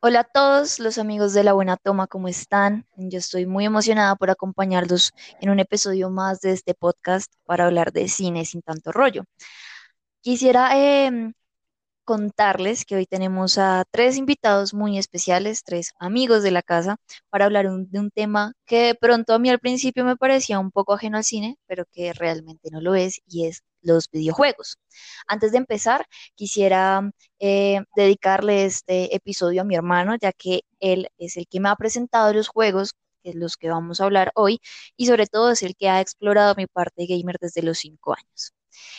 Hola a todos los amigos de La Buena Toma, ¿cómo están? Yo estoy muy emocionada por acompañarlos en un episodio más de este podcast para hablar de cine sin tanto rollo. Quisiera em, contarles que hoy tenemos a tres invitados muy especiales, tres amigos de la casa, para hablar de un tema que de pronto a mí al principio me parecía un poco ajeno al cine, pero que realmente no lo es, y es los videojuegos. Antes de empezar, quisiera eh, dedicarle este episodio a mi hermano, ya que él es el que me ha presentado los juegos, que los que vamos a hablar hoy, y sobre todo es el que ha explorado mi parte gamer desde los cinco años.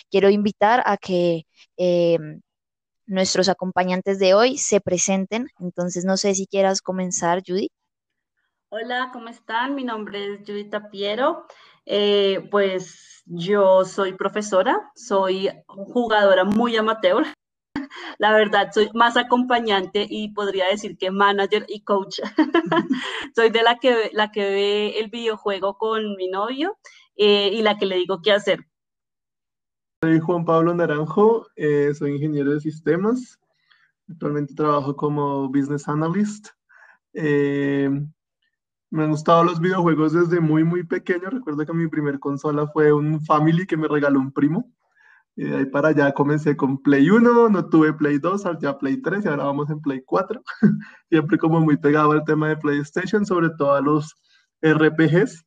Quiero invitar a que em, nuestros acompañantes de hoy se presenten. Entonces, no sé si quieras comenzar, Judy. Hola, ¿cómo están? Mi nombre es Judith Piero. Eh, pues yo soy profesora, soy jugadora muy amateur. La verdad, soy más acompañante y podría decir que manager y coach. soy de la que, la que ve el videojuego con mi novio eh, y la que le digo qué hacer. Soy Juan Pablo Naranjo, eh, soy ingeniero de sistemas. Actualmente trabajo como business analyst. Eh, me han gustado los videojuegos desde muy, muy pequeño. Recuerdo que mi primer consola fue un Family que me regaló un primo. De ahí para allá comencé con Play 1, no tuve Play 2, ya Play 3 y ahora vamos en Play 4. Siempre como muy pegado al tema de PlayStation, sobre todo a los RPGs.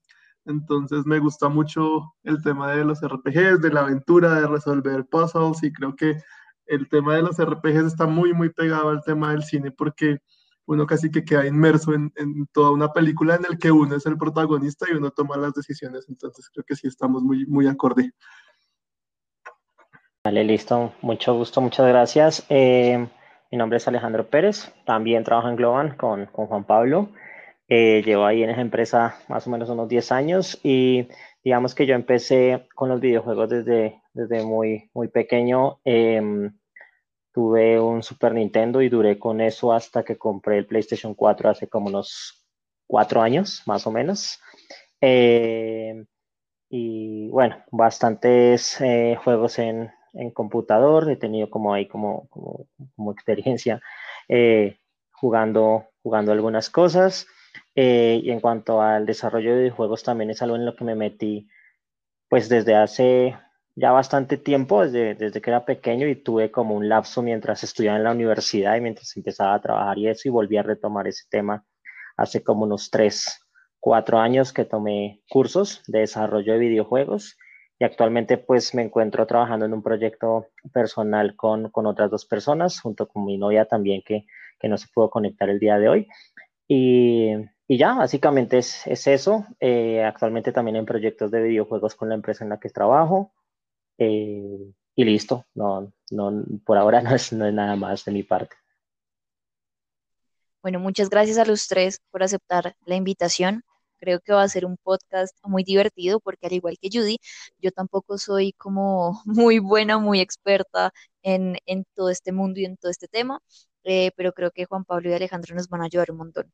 Entonces me gusta mucho el tema de los RPGs, de la aventura, de resolver puzzles y creo que el tema de los RPGs está muy, muy pegado al tema del cine porque uno casi que queda inmerso en, en, toda una película en el que uno es el protagonista y uno toma las decisiones. Entonces creo que sí estamos muy, muy acorde. Vale, listo. Mucho gusto, muchas gracias. Eh, mi nombre es Alejandro Pérez, también trabajo en Globan con, con Juan Pablo. Eh, llevo ahí en esa empresa más o menos unos 10 años y digamos que yo empecé con los videojuegos desde, desde muy, muy pequeño. Eh, tuve un Super Nintendo y duré con eso hasta que compré el PlayStation 4 hace como unos 4 años, más o menos. Eh, y bueno, bastantes eh, juegos en, en, computador. He tenido como ahí como, como, como experiencia eh, jugando, jugando algunas cosas. Eh, y en cuanto al desarrollo de videojuegos, también es algo en lo que me metí pues desde hace ya bastante tiempo, desde, desde que era pequeño y tuve como un lapso mientras estudiaba en la universidad y mientras empezaba a trabajar y eso y volví a retomar ese tema hace como unos tres, cuatro años que tomé cursos de desarrollo de videojuegos y actualmente pues me encuentro trabajando en un proyecto personal con, con otras dos personas, junto con mi novia también que, que no se pudo conectar el día de hoy. Y, y ya, básicamente es, es eso. Eh, actualmente también en proyectos de videojuegos con la empresa en la que trabajo. Eh, y listo, no, no, por ahora no es, no es nada más de mi parte. Bueno, muchas gracias a los tres por aceptar la invitación. Creo que va a ser un podcast muy divertido porque al igual que Judy, yo tampoco soy como muy buena, muy experta en, en todo este mundo y en todo este tema, eh, pero creo que Juan Pablo y Alejandro nos van a ayudar un montón.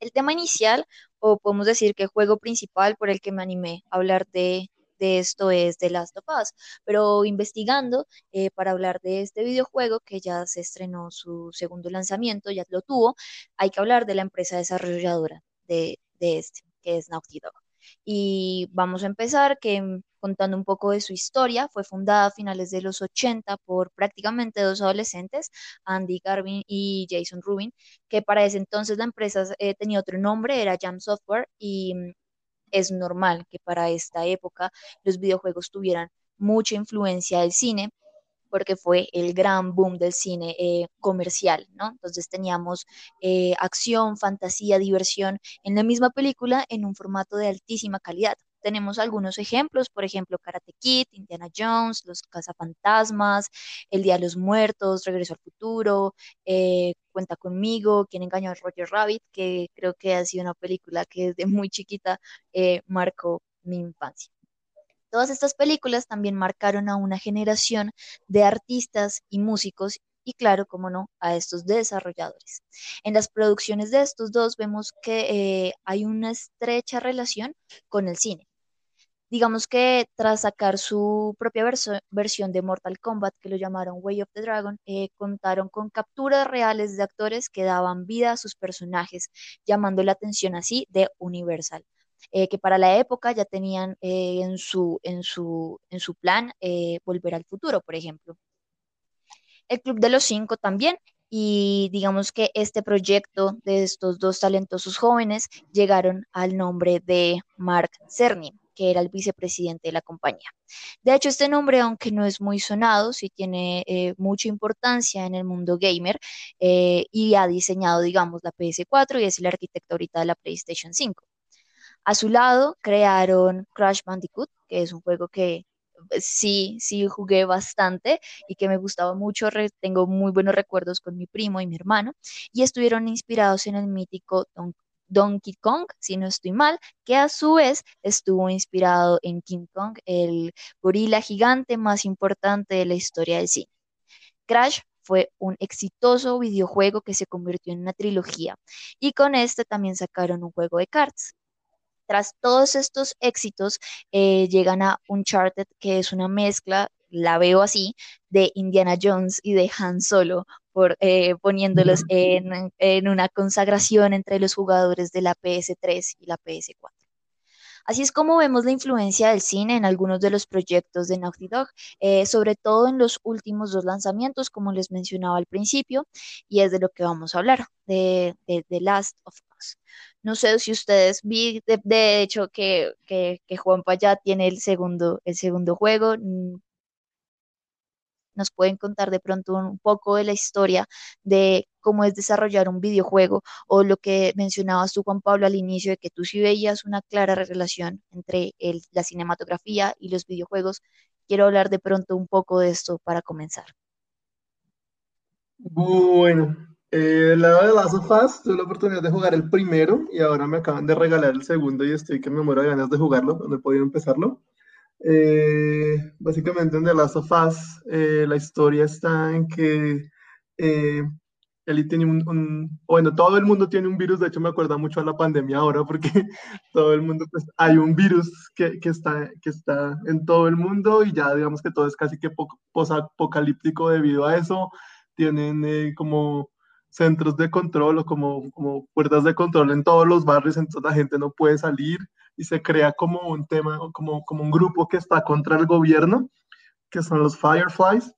El tema inicial, o podemos decir que juego principal por el que me animé a hablar de, de esto es The Last of Us, pero investigando eh, para hablar de este videojuego que ya se estrenó su segundo lanzamiento, ya lo tuvo, hay que hablar de la empresa desarrolladora de, de este, que es Naughty Dog. Y vamos a empezar que contando un poco de su historia, fue fundada a finales de los 80 por prácticamente dos adolescentes, Andy Garvin y Jason Rubin, que para ese entonces la empresa eh, tenía otro nombre, era Jam Software, y es normal que para esta época los videojuegos tuvieran mucha influencia del cine porque fue el gran boom del cine eh, comercial, ¿no? Entonces teníamos eh, acción, fantasía, diversión en la misma película en un formato de altísima calidad. Tenemos algunos ejemplos, por ejemplo, Karate Kid, Indiana Jones, Los Cazafantasmas, El Día de los Muertos, Regreso al Futuro, eh, Cuenta conmigo, Quién engañó a Roger Rabbit, que creo que ha sido una película que desde muy chiquita eh, marcó mi infancia. Todas estas películas también marcaron a una generación de artistas y músicos y claro, como no, a estos desarrolladores. En las producciones de estos dos vemos que eh, hay una estrecha relación con el cine. Digamos que tras sacar su propia versión de Mortal Kombat, que lo llamaron Way of the Dragon, eh, contaron con capturas reales de actores que daban vida a sus personajes, llamando la atención así de Universal. Eh, que para la época ya tenían eh, en, su, en, su, en su plan volver al futuro, por ejemplo. El Club de los Cinco también y digamos que este proyecto de estos dos talentosos jóvenes llegaron al nombre de Mark Cerny, que era el vicepresidente de la compañía. De hecho, este nombre, aunque no es muy sonado, sí tiene eh, mucha importancia en el mundo gamer eh, y ha diseñado, digamos, la PS4 y es el arquitecto ahorita de la PlayStation 5. A su lado crearon Crash Bandicoot, que es un juego que sí, sí jugué bastante y que me gustaba mucho. tengo muy buenos recuerdos con mi primo y mi hermano y estuvieron inspirados en el mítico Donkey Kong, si no estoy mal, que a su vez estuvo inspirado en King Kong, el gorila gigante más importante de la historia del cine. Crash fue un exitoso videojuego que se convirtió en una trilogía y con este también sacaron un juego de cartas. Tras todos estos éxitos, eh, llegan a Uncharted, que es una mezcla, la veo así, de Indiana Jones y de Han Solo, por, eh, poniéndolos en, en una consagración entre los jugadores de la PS3 y la PS4. Así es como vemos la influencia del cine en algunos de los proyectos de Naughty Dog, eh, sobre todo en los últimos dos lanzamientos, como les mencionaba al principio, y es de lo que vamos a hablar, de, The Last of Us. No sé si ustedes vi, de, hecho, que, que, que, Juanpa ya tiene el segundo, el segundo juego. Nos pueden contar de pronto un poco de la historia de cómo es desarrollar un videojuego o lo que mencionabas tú, Juan Pablo, al inicio, de que tú sí veías una clara relación entre la cinematografía y los videojuegos. Quiero hablar de pronto un poco de esto para comenzar. Bueno, eh, el lado de Last of tuve la oportunidad de jugar el primero y ahora me acaban de regalar el segundo y estoy que me muero de ganas de jugarlo, no he podido empezarlo. Eh, básicamente en The Last of eh, la historia está en que eh, Ellie tiene un, bueno, todo el mundo tiene un virus, de hecho me acuerda mucho a la pandemia ahora porque todo el mundo, pues hay un virus que, que, está, que está en todo el mundo y ya digamos que todo es casi que posapocalíptico debido a eso. Tienen eh, como centros de control o como, como puertas de control en todos los barrios, entonces la gente no puede salir y se crea como un tema, como, como un grupo que está contra el gobierno, que son los Fireflies.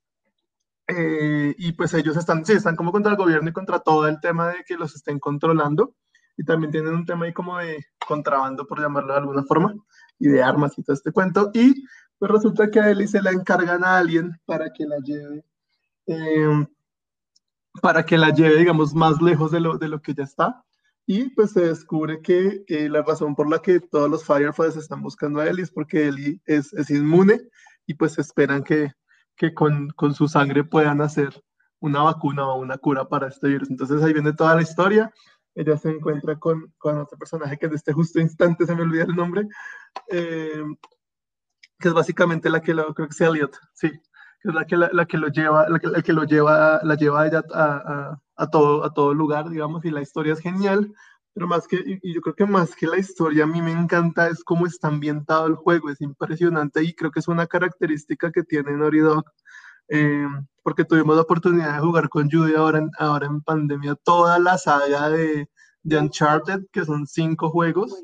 Eh, y pues ellos están, sí, están como contra el gobierno y contra todo el tema de que los estén controlando. Y también tienen un tema ahí como de contrabando, por llamarlo de alguna forma, y de armas y todo este cuento. Y pues resulta que a Ellie se la encargan a alguien para que la lleve, eh, para que la lleve, digamos, más lejos de lo, de lo que ya está. Y pues se descubre que la razón por la que todos los Fireflies están buscando a Ellie es porque Ellie es, es inmune y pues esperan que, que con, con, su sangre puedan hacer una vacuna o una cura para este virus. Entonces ahí viene toda la historia. Ella se encuentra con, con otro personaje que en este justo instante se me olvida el nombre, eh, que es básicamente la que lo, creo que es Elliot, sí, que es la que, la, que lo lleva, la que, la que, lo lleva, la lleva ella a, a, todo, a todo lugar, digamos, y la historia es genial, pero más que, y yo creo que más que la historia, a mí me encanta es cómo está ambientado el juego, es impresionante y creo que es una característica que tiene Naughty Dog, eh, porque tuvimos la oportunidad de jugar con Judy ahora en, ahora en pandemia, toda la saga de, de Uncharted, que son cinco juegos,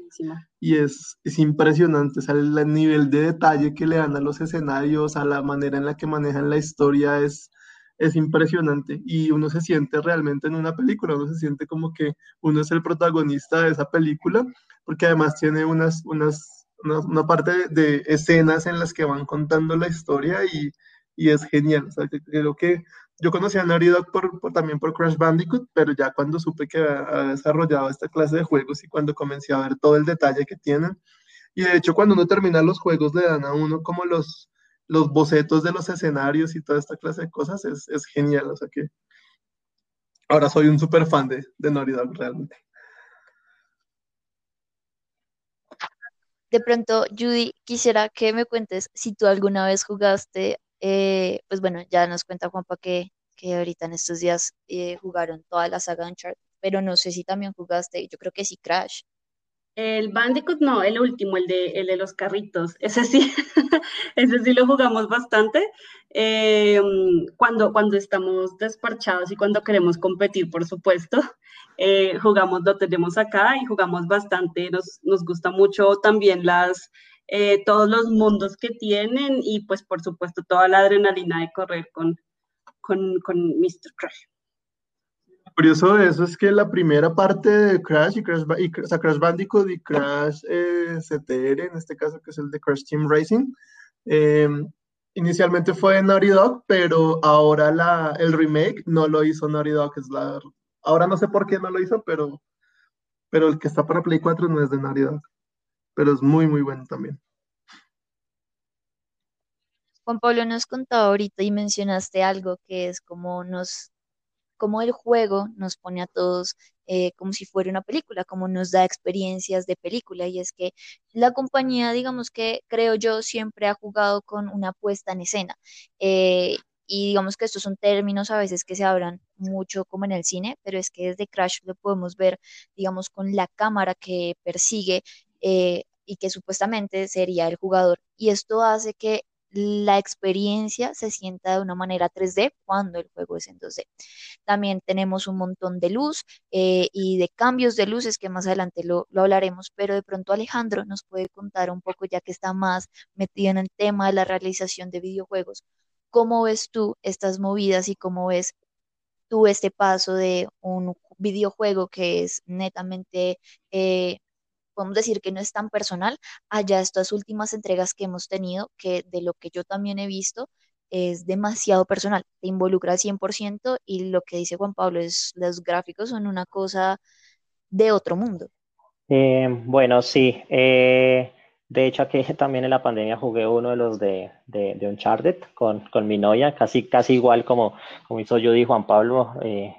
y es, es impresionante, o el nivel de detalle que le dan a los escenarios, a la manera en la que manejan la historia, es, es impresionante. Y uno se siente realmente en una película, uno se siente como que uno es el protagonista de esa película, porque además tiene unas, unas, una, parte de, escenas en las que van contando la historia y, y es genial, o sea, creo que yo conocí a Naughty por, también por Crash Bandicoot, pero ya cuando supe que ha, desarrollado esta clase de juegos y cuando comencé a ver todo el detalle que tienen, y de hecho cuando uno termina los juegos le dan a uno como los, los bocetos de los escenarios y toda esta clase de cosas, es, es genial, o sea que ahora soy un súper fan de, de Naughty realmente. De pronto, Judy, quisiera que me cuentes si tú alguna vez jugaste eh, pues bueno, ya nos cuenta Juanpa que, que ahorita en estos días eh, jugaron toda la saga Uncharted, pero no sé si también jugaste, yo creo que sí Crash. El Bandicoot no, el último, el de, el de los carritos. Ese sí, ese sí lo jugamos bastante. Eh, cuando, cuando estamos desparchados y cuando queremos competir, por supuesto, eh, jugamos, lo tenemos acá y jugamos bastante. Nos, nos gusta mucho también las, eh, todos los mundos que tienen y pues por supuesto toda la adrenalina de correr con, con, con Mr. Crash curioso eso es que la primera parte de Crash y Crash, y, o sea, Crash Bandicoot y Crash eh, CTR, en este caso que es el de Crash Team Racing, eh, inicialmente fue en Naughty Dog, pero ahora la, el remake no lo hizo Naughty Dog, es la, ahora no sé por qué no lo hizo, pero, pero el que está para Play 4 no es de Naughty Dog, pero es muy, muy bueno también. Juan Pablo nos contaba ahorita y mencionaste algo que es como nos como el juego nos pone a todos eh, como si fuera una película, como nos da experiencias de película. Y es que la compañía, digamos que creo yo, siempre ha jugado con una puesta en escena. Eh, y digamos que estos son términos a veces que se hablan mucho como en el cine, pero es que desde Crash lo podemos ver, digamos, con la cámara que persigue eh, y que supuestamente sería el jugador. Y esto hace que la experiencia se sienta de una manera 3D cuando el juego es en 2D. También tenemos un montón de luz eh, y de cambios de luces que más adelante lo, lo, hablaremos, pero de pronto Alejandro nos puede contar un poco, ya que está más metido en el tema de la realización de videojuegos, ¿cómo ves tú estas movidas y cómo ves tú este paso de un videojuego que es netamente... Eh, podemos decir que no es tan personal, allá estas últimas entregas que hemos tenido, que de lo que yo también he visto, es demasiado personal, te involucra al 100% y lo que dice Juan Pablo es, los gráficos son una cosa de otro mundo. Eh, bueno, sí. Eh, de hecho, aquí también en la pandemia jugué uno de los de, de, de Uncharted con, con, mi novia, casi, casi igual como, como hizo yo y Juan Pablo. Eh,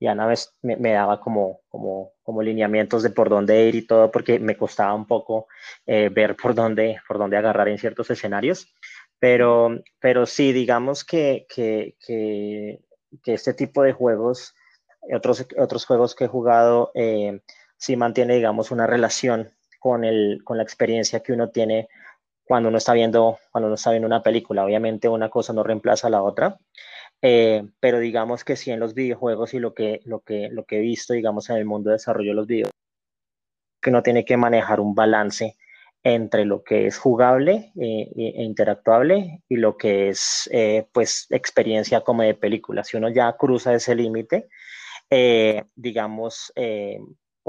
y Ana vez me, me, daba como, como, como lineamientos de por dónde ir y todo, porque me costaba un poco eh, ver por dónde, por dónde agarrar en ciertos escenarios. Pero, pero sí, digamos que, que, que, que este tipo de juegos, otros, otros juegos que he jugado, eh, sí mantiene, digamos, una relación con, el, con la experiencia que uno tiene cuando uno está viendo, cuando uno está viendo una película. Obviamente una cosa no reemplaza a la otra, eh, pero digamos que sí en los videojuegos y lo que, lo, que, lo que he visto, digamos, en el mundo de desarrollo de los videojuegos, que uno tiene que manejar un balance entre lo que es jugable eh, e interactuable y lo que es, eh, pues, experiencia como de película. Si uno ya cruza ese límite, digamos,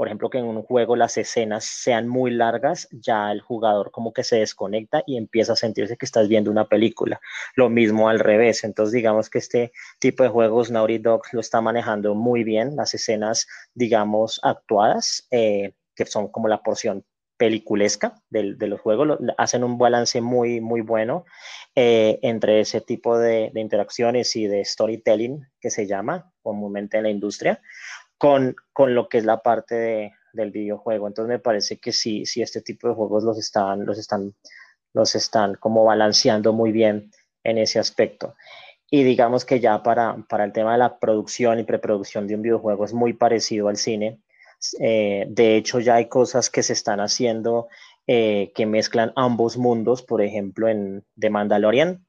por ejemplo, que en un juego las escenas sean muy largas, ya el jugador como que se desconecta y empieza a sentirse que estás viendo una película. Lo mismo al revés. Entonces, digamos que este tipo de juegos Naughty Dog lo está manejando muy bien, las escenas, digamos, actuadas, eh, que son como la porción peliculesca de, de los juegos, hacen un balance muy, muy bueno eh, entre ese tipo de interacciones y de storytelling que se llama comúnmente en la industria con, con lo que es la parte de, del videojuego. Entonces me parece que sí, sí este tipo de juegos los están, los están, los están como balanceando muy bien en ese aspecto. Y digamos que ya para, para el tema de la producción y preproducción de un videojuego es muy parecido al cine. Eh, de hecho, ya hay cosas que se están haciendo eh, que mezclan ambos mundos, por ejemplo, en The Mandalorian,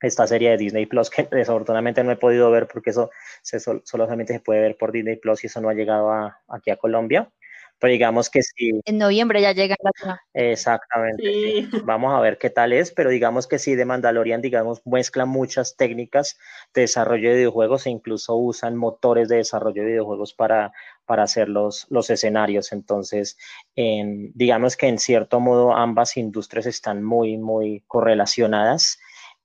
esta serie de Disney Plus que desafortunadamente no he podido ver porque eso se, solamente se puede ver por Disney Plus y eso no ha llegado a, aquí a Colombia. Pero digamos que sí. En noviembre ya llega la Exactamente. Sí. Vamos a ver qué tal es, pero digamos que sí, de Mandalorian, digamos, mezcla muchas técnicas de desarrollo de videojuegos e incluso usan motores de desarrollo de videojuegos para, para hacer los, los escenarios. Entonces, en, digamos que en cierto modo ambas industrias están muy, muy correlacionadas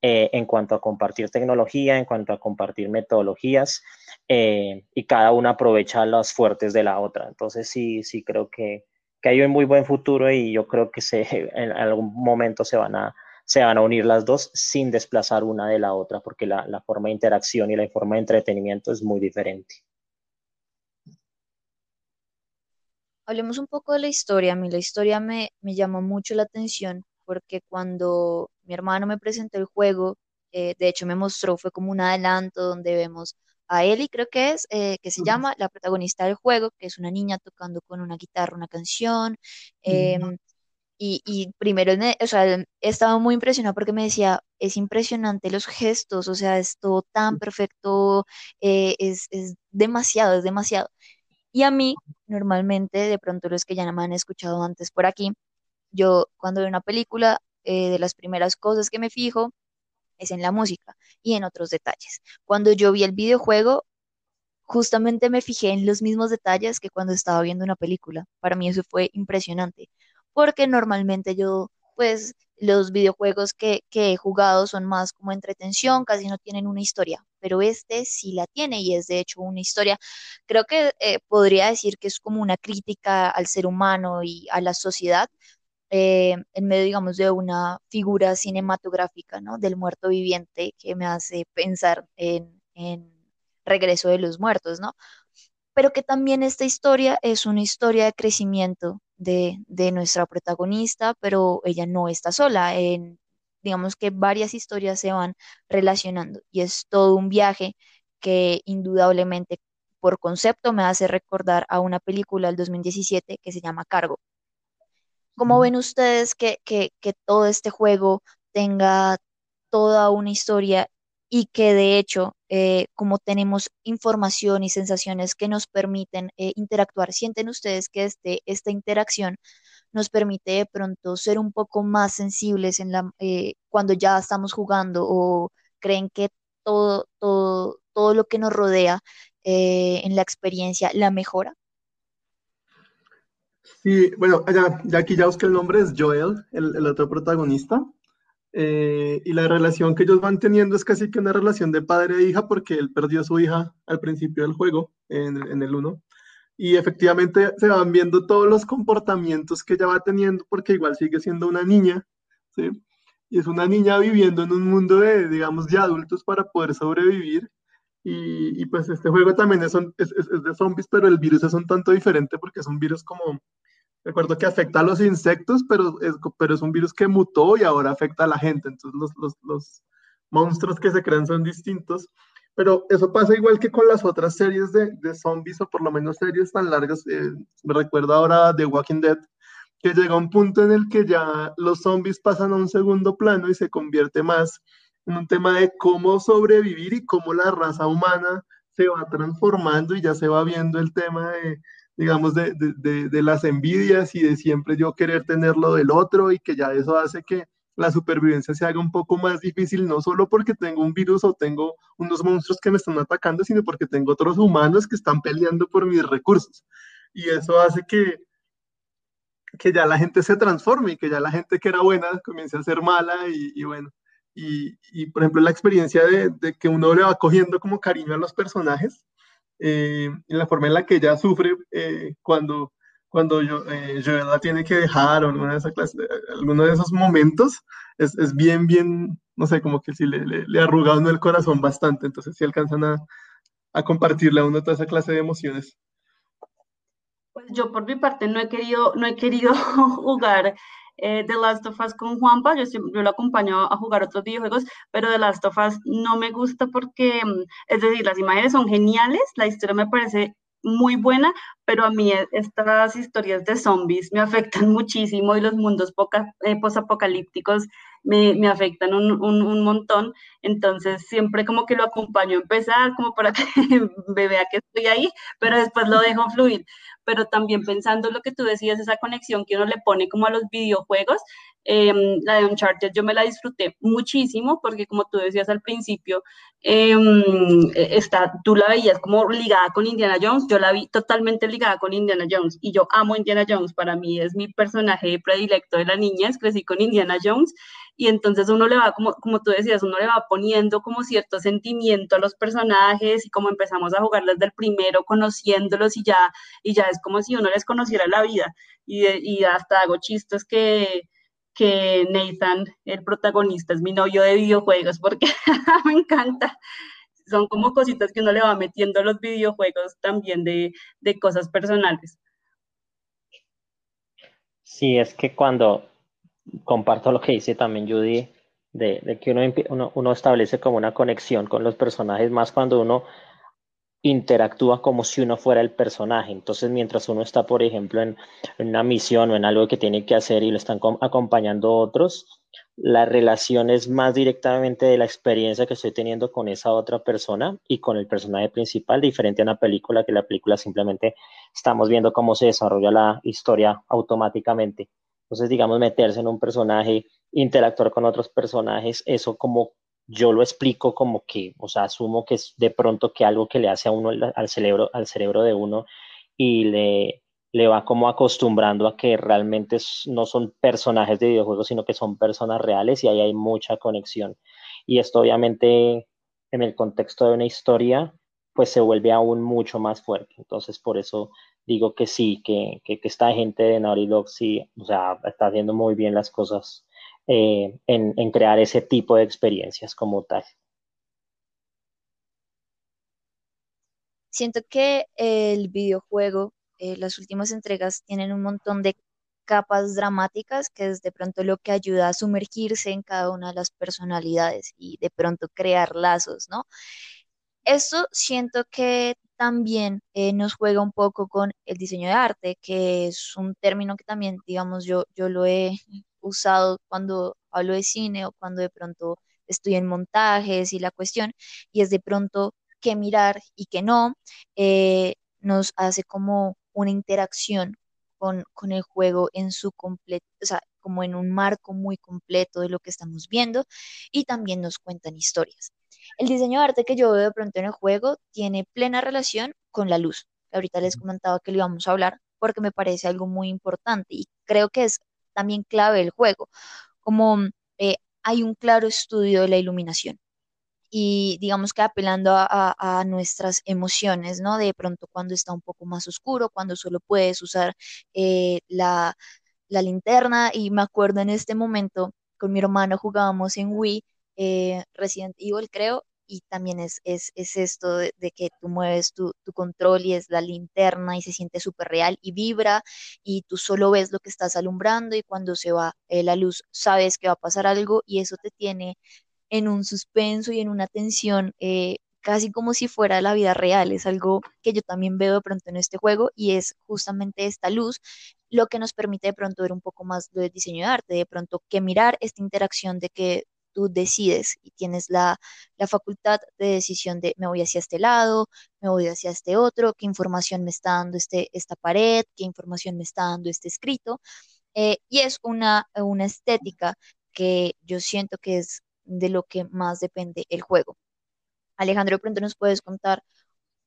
eh, en cuanto a compartir tecnología, en cuanto a compartir metodologías, eh, y cada una aprovecha las fuertes de la otra. Entonces sí, sí creo que, que hay un muy buen futuro y yo creo que se, en algún momento se van a, se van a unir las dos sin desplazar una de la otra, porque la, la forma de interacción y la forma de entretenimiento es muy diferente. Hablemos un poco de la historia. A mí la historia me, me llamó mucho la atención porque cuando mi hermano me presentó el juego, eh, de hecho me mostró, fue como un adelanto donde vemos a Ellie, creo que es, eh, que se llama la protagonista del juego, que es una niña tocando con una guitarra una canción. Em, y, primero, o sea, estaba muy impresionada porque me decía, es impresionante los gestos, o sea, es todo tan perfecto, eh, es, es demasiado, es demasiado. Y a mí, normalmente, de pronto los que ya me han escuchado antes por aquí, yo cuando veo una película, eh, de las primeras cosas que me fijo es en la música y en otros detalles. Cuando yo vi el videojuego, justamente me fijé en los mismos detalles que cuando estaba viendo una película. Para mí eso fue impresionante, porque normalmente yo, pues, los videojuegos que, he jugado son más como entretención, casi no tienen una historia, pero este sí la tiene y es de hecho una historia. Creo que eh, podría decir que es como una crítica al ser humano y a la sociedad, eh, en medio, digamos, de una figura cinematográfica, ¿no? Del muerto viviente que me hace pensar en, en Regreso de los Muertos, ¿no? Pero que también esta historia es una historia de crecimiento de, de nuestra protagonista, pero ella no está sola. En, digamos que varias historias se van relacionando y es todo un viaje que indudablemente por concepto me hace recordar a una película del 2017 que se llama Cargo. ¿Cómo ven ustedes que, todo este juego tenga toda una historia y que de hecho, eh, como tenemos información y sensaciones que nos permiten eh, interactuar, sienten ustedes que este, esta interacción nos permite de pronto ser un poco más sensibles en la, eh, cuando ya estamos jugando o creen que todo, todo, todo lo que nos rodea en la experiencia la mejora? Sí, bueno, ya, ya aquí ya busqué el nombre, es Joel, el, otro protagonista. Eh, y la relación que ellos van teniendo es casi que una relación de padre e hija, porque él perdió a su hija al principio del juego, en, el 1. Y efectivamente se van viendo todos los comportamientos que ella va teniendo, porque igual sigue siendo una niña. Y es una niña viviendo en un mundo de, digamos, de adultos para poder sobrevivir. Y, pues este juego también es, es, de zombies, pero el virus es un tanto diferente porque es un virus como, recuerdo que afecta a los insectos, pero es, pero es un virus que mutó y ahora afecta a la gente. Entonces los, los, los monstruos que se crean son distintos. Pero eso pasa igual que con las otras series de, de zombies, o por lo menos series tan largas. Eh, me recuerdo ahora The Walking Dead, que llega un punto en el que ya los zombies pasan a un segundo plano y se convierte más en un tema de cómo sobrevivir y cómo la raza humana se va transformando y ya se va viendo el tema de, digamos, de, de, de, las envidias y de siempre yo querer tener lo del otro y que ya eso hace que la supervivencia se haga un poco más difícil, no solo porque tengo un virus o tengo unos monstruos que me están atacando, sino porque tengo otros humanos que están peleando por mis recursos. Y eso hace que, que ya la gente se transforme y que ya la gente que era buena comience a ser mala y, y bueno, y, y, por ejemplo, la experiencia de, de, que uno le va cogiendo como cariño a los personajes, eh, en la forma en la que ella sufre eh, cuando, cuando yo, eh, la tiene que dejar o alguna de esas clases, alguno de esos momentos, es, es, bien, bien, no sé, como que sí le, le, le arruga uno el corazón bastante, entonces sí alcanzan a, a compartirle a uno toda esa clase de emociones. Pues yo por mi parte no he querido, no he querido jugar eh, The Last of Us con Juanpa, yo, yo lo acompaño a jugar otros videojuegos, pero The Last of Us no me gusta porque, mm, es decir, las imágenes son geniales, la historia me parece muy buena, pero a mí e, estas historias de zombies me afectan muchísimo y los mundos eh, posapocalípticos me, me afectan un, un, un, montón. Entonces siempre como que lo acompaño a empezar, como para que me vea que estoy ahí, pero después lo dejo fluir pero también pensando lo que tú decías, esa conexión que uno le pone como a los videojuegos, eh, la de Uncharted yo me la disfruté muchísimo porque como tú decías al principio, eh, está, tú la veías como ligada con Indiana Jones, yo la vi totalmente ligada con Indiana Jones y yo amo Indiana Jones, para mí es mi personaje predilecto de la niñez, crecí con Indiana Jones y entonces uno le va, como, como tú decías, uno le va poniendo como cierto sentimiento a los personajes y como empezamos a jugar desde el primero, conociéndolos y ya, y ya es como si uno les conociera la vida y, y hasta hago chistes que, que Nathan, el protagonista, es mi novio de videojuegos porque me encanta. Son como cositas que uno le va metiendo a los videojuegos también de, de cosas personales. Sí, es que cuando comparto lo que dice también Judy, de, de que uno, uno, uno, establece como una conexión con los personajes, más cuando uno interactúa como si uno fuera el personaje. Entonces, mientras uno está, por ejemplo, en, una misión o en algo que tiene que hacer y lo están acompañando otros, la relación es más directamente de la experiencia que estoy teniendo con esa otra persona y con el personaje principal, diferente a una película, que la película simplemente estamos viendo cómo se desarrolla la historia automáticamente. Entonces, digamos, meterse en un personaje, interactuar con otros personajes, eso como yo lo explico como que, o sea, asumo que es de pronto que algo que le hace a uno al cerebro, al cerebro de uno y le, le va como acostumbrando a que realmente no son personajes de videojuegos, sino que son personas reales y ahí hay mucha conexión. Y esto obviamente en el contexto de una historia, pues se vuelve aún mucho más fuerte. Entonces, por eso digo que sí, que, que, esta gente de Naughty o sea, está haciendo muy bien las cosas eh, en, crear ese tipo de experiencias como tal. Siento que el videojuego, eh, las últimas entregas tienen un montón de capas dramáticas, que es de pronto lo que ayuda a sumergirse en cada una de las personalidades y de pronto crear lazos, ¿no? Esto siento que también eh, nos juega un poco con el diseño de arte, que es un término que también, digamos, yo, yo lo he usado cuando hablo de cine o cuando de pronto estoy en montajes y la cuestión, y es de pronto qué mirar y qué no, eh, nos hace como una interacción con, con el juego en su completo, o sea, como en un marco muy completo de lo que estamos viendo y también nos cuentan historias. El diseño de arte que yo veo de pronto en el juego tiene plena relación con la luz. Ahorita les comentaba que lo íbamos a hablar porque me parece algo muy importante y creo que es también clave del juego, como eh, hay un claro estudio de la iluminación y digamos que apelando a, nuestras emociones, ¿no? De pronto cuando está un poco más oscuro, cuando solo puedes usar eh, la, linterna y me acuerdo en este momento con mi hermano jugábamos en Wii eh, Resident Evil creo y también es, es, es esto de, que tú mueves tu, tu, control y es la linterna y se siente súper real y vibra y tú solo ves lo que estás alumbrando y cuando se va eh, la luz sabes que va a pasar algo y eso te tiene en un suspenso y en una tensión eh, casi como si fuera la vida real. Es algo que yo también veo de pronto en este juego y es justamente esta luz lo que nos permite de pronto ver un poco más del diseño de arte, de pronto que mirar esta interacción de que tú decides y tienes la, facultad de decisión de me voy hacia este lado, me voy hacia este otro, qué información me está dando este, esta pared, qué información me está dando este escrito. Eh, y es una, una estética que yo siento que es de lo que más depende el juego. Alejandro, pronto nos puedes contar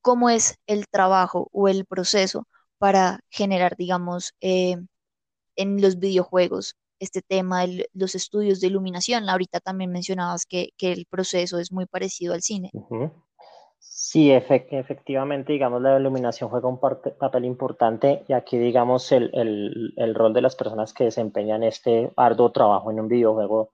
cómo es el trabajo o el proceso para generar, digamos, eh, en los videojuegos este tema de los estudios de iluminación. Ahorita también mencionabas que, el proceso es muy parecido al cine. Sí, efectivamente, digamos, la iluminación juega un papel importante y aquí, digamos, el, el, rol de las personas que desempeñan este arduo trabajo en un videojuego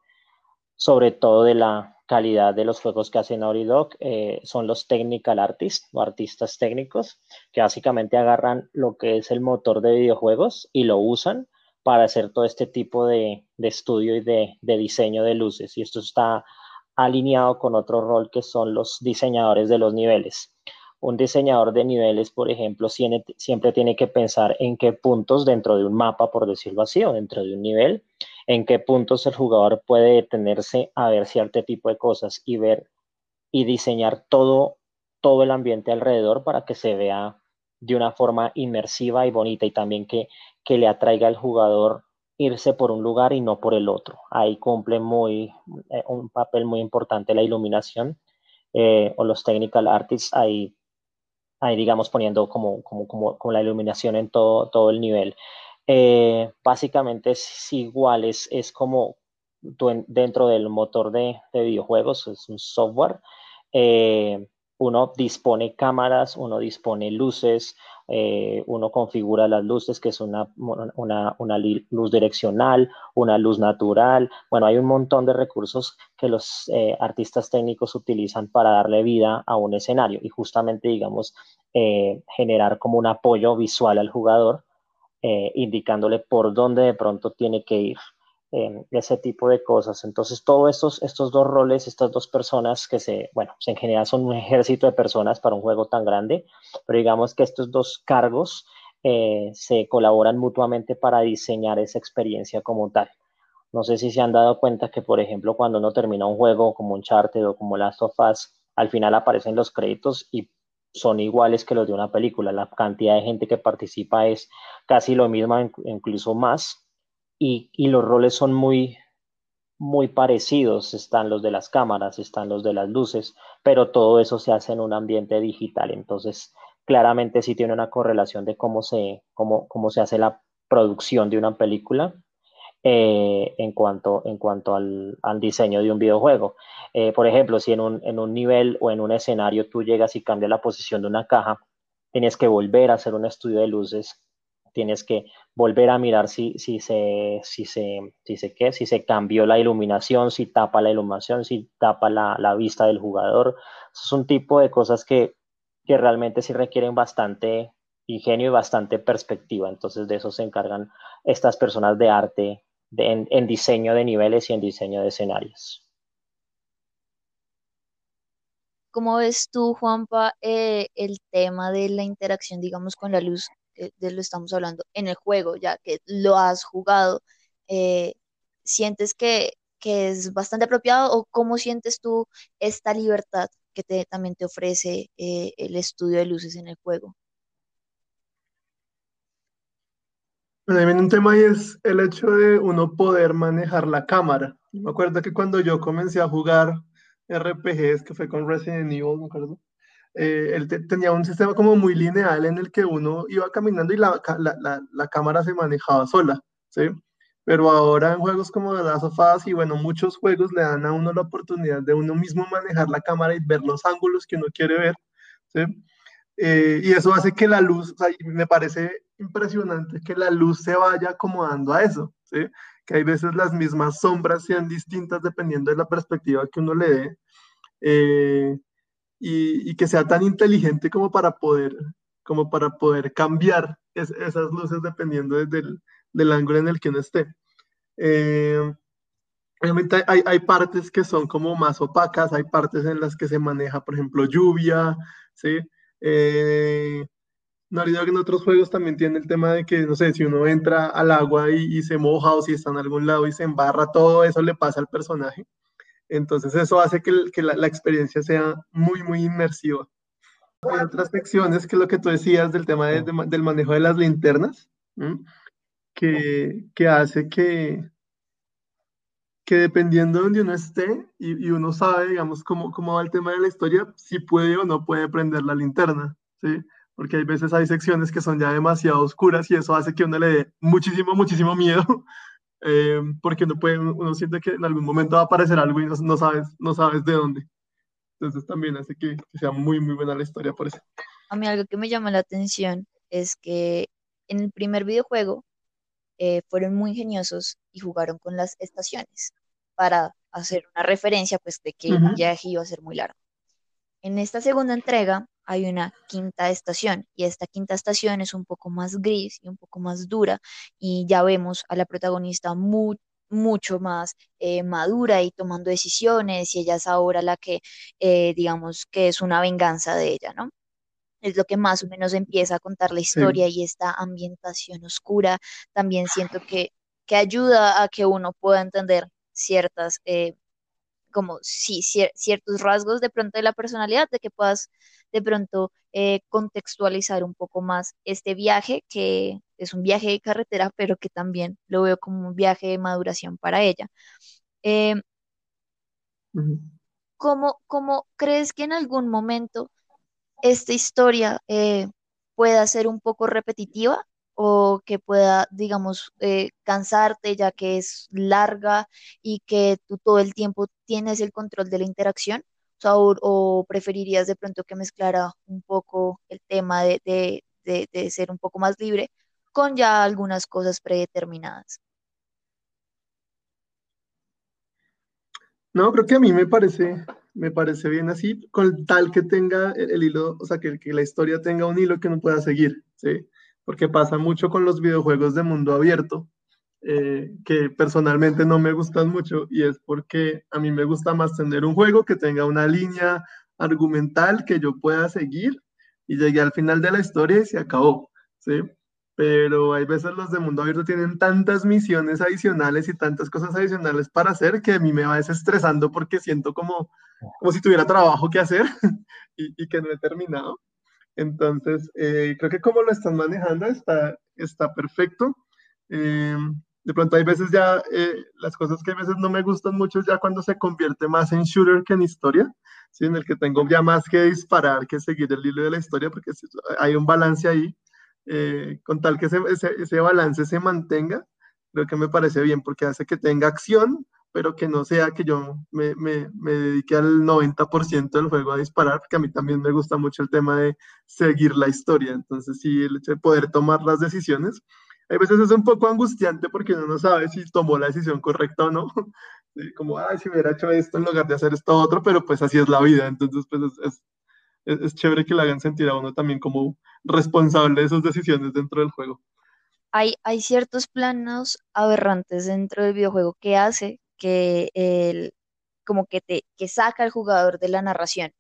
sobre todo de la calidad de los juegos que hacen Naughty Dog, eh, son los technical artists o artistas técnicos que básicamente agarran lo que es el motor de videojuegos y lo usan para hacer todo este tipo de, estudio y de, diseño de luces. Y esto está alineado con otro rol que son los diseñadores de los niveles. Un diseñador de niveles, por ejemplo, siempre tiene que pensar en qué puntos dentro de un mapa, por decirlo así, o dentro de un nivel, en qué puntos el jugador puede detenerse a ver cierto tipo de cosas y ver y diseñar todo, todo el ambiente alrededor para que se vea de una forma inmersiva y bonita y también que, que le atraiga al jugador irse por un lugar y no por el otro. Ahí cumple muy, eh, un papel muy importante la iluminación eh, o los technical artists ahí, ahí digamos poniendo como, como, como, la iluminación en todo, todo el nivel. Eh, básicamente es igual, es, como dentro del motor de, videojuegos, es un software. Uno dispone cámaras, uno dispone luces, eh, uno configura las luces, que es una, una, luz direccional, una luz natural. Bueno, hay un montón de recursos que los artistas técnicos utilizan para darle vida a un escenario y justamente, digamos, generar como un apoyo visual al jugador eh, indicándole por dónde de pronto tiene que ir. Eh, ese tipo de cosas. Entonces, todos estos, estos dos roles, estas dos personas que se, bueno, en general son un ejército de personas para un juego tan grande, pero digamos que estos dos cargos eh, se colaboran mutuamente para diseñar esa experiencia como tal. No sé si se han dado cuenta que, por ejemplo, cuando uno termina un juego como Uncharted o como Last of Us, al final aparecen los créditos y son iguales que los de una película. La cantidad de gente que participa es casi lo mismo, incluso más. Y, los roles son muy, muy parecidos. Están los de las cámaras, están los de las luces, pero todo eso se hace en un ambiente digital. Entonces, claramente sí tiene una correlación de cómo se, cómo, cómo se hace la producción de una película eh, en cuanto, en cuanto al, al, diseño de un videojuego. Eh, por ejemplo, si en un, en un, nivel o en un escenario tú llegas y cambias la posición de una caja, tienes que volver a hacer un estudio de luces, tienes que volver a mirar si, si, se, si, se, si, se, ¿qué? si se cambió la iluminación, si tapa la iluminación, si tapa la, la vista del jugador. Es un tipo de cosas que, que realmente sí requieren bastante ingenio y bastante perspectiva. Entonces de eso se encargan estas personas de arte en, diseño de niveles y en diseño de escenarios. ¿Cómo ves tú, Juanpa, eh, el tema de la interacción, digamos, con la luz, de lo estamos hablando, en el juego, ya que lo has jugado? Eh, ¿Sientes que, es bastante apropiado o cómo sientes tú esta libertad que te, también te ofrece eh, el estudio de luces en el juego? Bueno, un tema y es el hecho de uno poder manejar la cámara. Me acuerdo que cuando yo comencé a jugar RPGs, que fue con Resident Evil, me acuerdo, eh, él tenía un sistema como muy lineal en el que uno iba caminando y la, la, la, cámara se manejaba sola, ¿sí? Pero ahora en juegos como The Last of y bueno, muchos juegos le dan a uno la oportunidad de uno mismo manejar la cámara y ver los ángulos que uno quiere ver, ¿sí? Eh, y eso hace que la luz, me parece impresionante que la luz se vaya acomodando a eso, ¿sí? que hay veces las mismas sombras sean distintas dependiendo de la perspectiva que uno le dé, eh, y, y, que sea tan inteligente como para poder, como para poder cambiar esas luces dependiendo del, del, ángulo en el que uno esté. Eh, obviamente hay, hay, partes que son como más opacas, hay partes en las que se maneja, por ejemplo, lluvia, ¿sí? Eh, Naughty en otros juegos también tiene el tema de que, no sé, si uno entra al agua y, se moja o si está en algún lado y se embarra, todo eso le pasa al personaje. Entonces eso hace que, la, experiencia sea muy, muy inmersiva. Hay otras secciones que lo que tú decías del tema del manejo de las linternas, que, que, hace que, que dependiendo de donde uno esté y, uno sabe, digamos, cómo, cómo va el tema de la historia, si puede o no puede prender la linterna, ¿sí? Porque hay veces hay secciones que son ya demasiado oscuras y eso hace que uno le dé muchísimo, muchísimo miedo, eh, porque uno, puede, uno siente que en algún momento va a aparecer algo y no, sabes, no sabes de dónde. Entonces también hace que, sea muy, muy buena la historia por eso. A mí algo que me llama la atención es que en el primer videojuego eh, fueron muy ingeniosos y jugaron con las estaciones para hacer una referencia pues de que el viaje iba a ser muy largo. En esta segunda entrega hay una quinta estación y esta quinta estación es un poco más gris y un poco más dura y ya vemos a la protagonista mucho más eh, madura y tomando decisiones y ella es ahora la que eh, digamos que es una venganza de ella, ¿no? es lo que más o menos empieza a contar la historia y esta ambientación oscura también siento que, que ayuda a que uno pueda entender ciertas, eh, como sí, ciertos rasgos de pronto de la personalidad, de que puedas de pronto eh, contextualizar un poco más este viaje, que es un viaje de carretera, pero que también lo veo como un viaje de maduración para ella. Eh, ¿cómo, ¿Cómo crees que en algún momento esta historia eh, pueda ser un poco repetitiva o que pueda, digamos, eh, cansarte ya que es larga y que tú todo el tiempo tienes el control de la interacción? O, preferirías de pronto que mezclara un poco el tema de, de ser un poco más libre con ya algunas cosas predeterminadas? No, creo que a mí me parece me parece bien así, con tal que tenga el, hilo, o sea, que, que, la historia tenga un hilo que no pueda seguir, ¿sí? Porque pasa mucho con los videojuegos de mundo abierto, eh, que personalmente no me gustan mucho y es porque a mí me gusta más tener un juego que tenga una línea argumental que yo pueda seguir y llegué al final de la historia y se acabó, ¿sí? Pero hay veces los de mundo abierto tienen tantas misiones adicionales y tantas cosas adicionales para hacer que a mí me va desestresando porque siento como, como si tuviera trabajo que hacer y, y que no he terminado. Entonces, eh, creo que como lo están manejando está, está perfecto. Eh, de pronto hay veces ya, eh, las cosas que a veces no me gustan mucho ya cuando se convierte más en shooter que en historia, ¿sí? en el que tengo ya más que disparar que seguir el hilo de la historia, porque hay un balance ahí, con tal que ese, ese, ese balance se mantenga, creo que me parece bien, porque hace que tenga acción, pero que no sea que yo me, me, me dedique al 90% del juego a disparar, porque a mí también me gusta mucho el tema de seguir la historia. Entonces, sí, el hecho de poder tomar las decisiones, a veces es un poco angustiante porque uno no sabe si tomó la decisión correcta o no. Como, ay, si hubiera hecho esto en lugar de hacer esto otro, pero pues así es la vida. Entonces, pues es, es, es chévere que le hagan sentir a uno también como responsable de sus decisiones dentro del juego. Hay, hay ciertos planos aberrantes dentro del videojuego que hace que el, como que te que saca al jugador de la narración.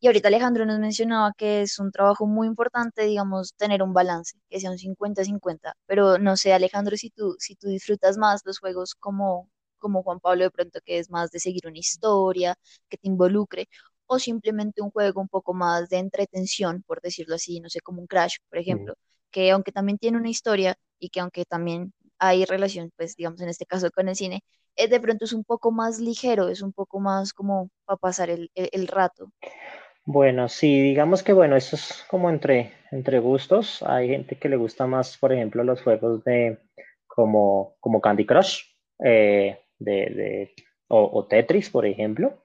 Y ahorita Alejandro nos mencionaba que es un trabajo muy importante, digamos, tener un balance, que sea un 50-50. Pero no sé, Alejandro, si tú, si tú disfrutas más los juegos como, como Juan Pablo de pronto, que es más de seguir una historia, que te involucre, o simplemente un juego un poco más de entretención, por decirlo así, no sé, como un Crash, por ejemplo, que aunque también tiene una historia y que aunque también hay relación, pues digamos en este caso con el cine, eh, de pronto es un poco más ligero, es un poco más como para pasar el, el, rato. Bueno, sí, digamos que bueno, eso es como entre, entre gustos. Hay gente que le gusta más, por ejemplo, los juegos de como, como Candy Crush eh, de, de, o, o, Tetris, por ejemplo.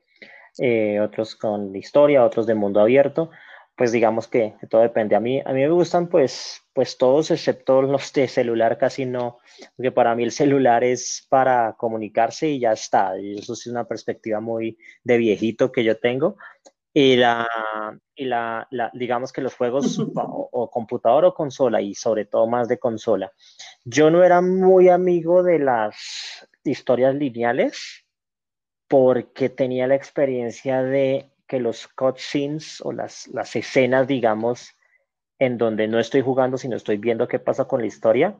Eh, otros con historia, otros de mundo abierto. Pues digamos que, que, todo depende. A mí, a mí me gustan pues, pues todos, excepto los de celular, casi no, porque para mí el celular es para comunicarse y ya está. Y eso es una perspectiva muy de viejito que yo tengo. Y, la, y la, la, digamos que los juegos o, o, computador o consola, y sobre todo más de consola. Yo no era muy amigo de las historias lineales porque tenía la experiencia de que los cutscenes o las, las escenas, digamos, en donde no estoy jugando, sino estoy viendo qué pasa con la historia,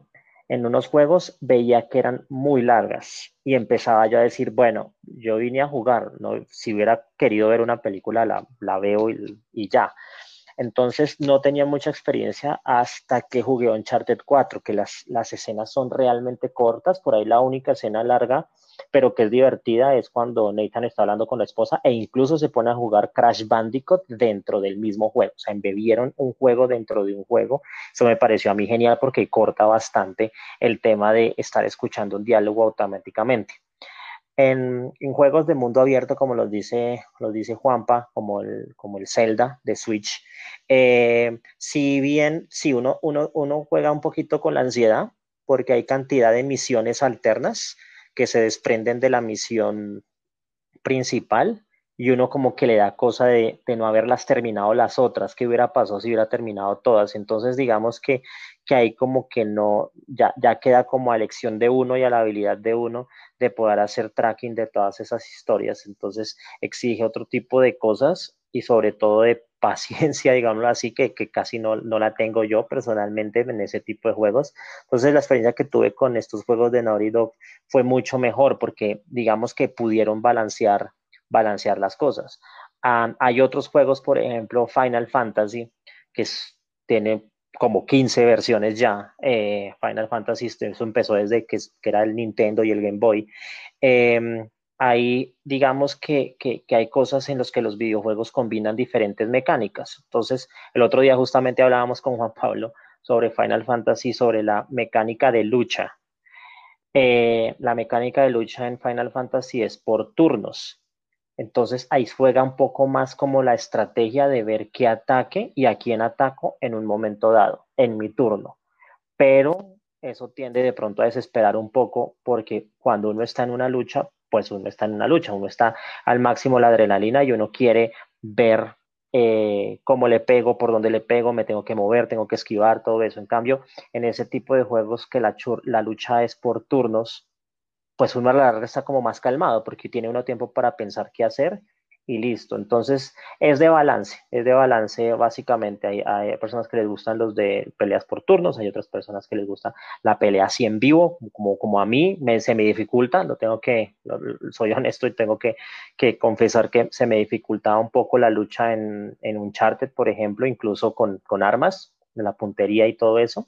en unos juegos veía que eran muy largas y empezaba yo a decir, bueno, yo vine a jugar, ¿no? si hubiera querido ver una película la, la veo y, y, ya. Entonces no tenía mucha experiencia hasta que jugué Uncharted 4, que las, las escenas son realmente cortas, por ahí la única escena larga pero que es divertida es cuando Nathan está hablando con la esposa e incluso se pone a jugar Crash Bandicoot dentro del mismo juego, o sea, embebieron un juego dentro de un juego. Eso me pareció a mí genial porque corta bastante el tema de estar escuchando un diálogo automáticamente. En, juegos de mundo abierto, como los dice, los dice Juanpa, como el, como el Zelda de Switch, eh, si bien si uno, uno, uno juega un poquito con la ansiedad, porque hay cantidad de misiones alternas, que se desprenden de la misión principal y uno como que le da cosa de, de, no haberlas terminado las otras, que hubiera pasado si hubiera terminado todas. Entonces digamos que, que ahí como que no, ya, ya queda como a elección de uno y a la habilidad de uno de poder hacer tracking de todas esas historias. Entonces exige otro tipo de cosas y sobre todo de paciencia, digámoslo así, que, que casi no, no, la tengo yo personalmente en ese tipo de juegos. Entonces la experiencia que tuve con estos juegos de Naughty Dog fue mucho mejor porque digamos que pudieron balancear, balancear las cosas. Um, hay otros juegos, por ejemplo, Final Fantasy, que es, tiene como 15 versiones ya. Eh, Final Fantasy, eso empezó desde que, que, era el Nintendo y el Game Boy. Eh, ahí digamos que, que, que, hay cosas en las que los videojuegos combinan diferentes mecánicas. Entonces, el otro día justamente hablábamos con Juan Pablo sobre Final Fantasy, sobre la mecánica de lucha. Eh, la mecánica de lucha en Final Fantasy es por turnos. Entonces ahí juega un poco más como la estrategia de ver qué ataque y a quién ataco en un momento dado, en mi turno. Pero eso tiende de pronto a desesperar un poco porque cuando uno está en una lucha, pues uno está en una lucha, uno está al máximo la adrenalina y uno quiere ver eh, cómo le pego, por dónde le pego, me tengo que mover, tengo que esquivar, todo eso. En cambio, en ese tipo de juegos que la, la lucha es por turnos, pues uno a la larga está como más calmado porque tiene uno tiempo para pensar qué hacer y listo. Entonces, es de balance, es de balance básicamente. Hay, hay, personas que les gustan los de peleas por turnos, hay otras personas que les gusta la pelea así en vivo, como, como a mí, me, se me dificulta, lo tengo que, soy honesto y tengo que, que, confesar que se me dificultaba un poco la lucha en, en Uncharted, por ejemplo, incluso con, con armas, de la puntería y todo eso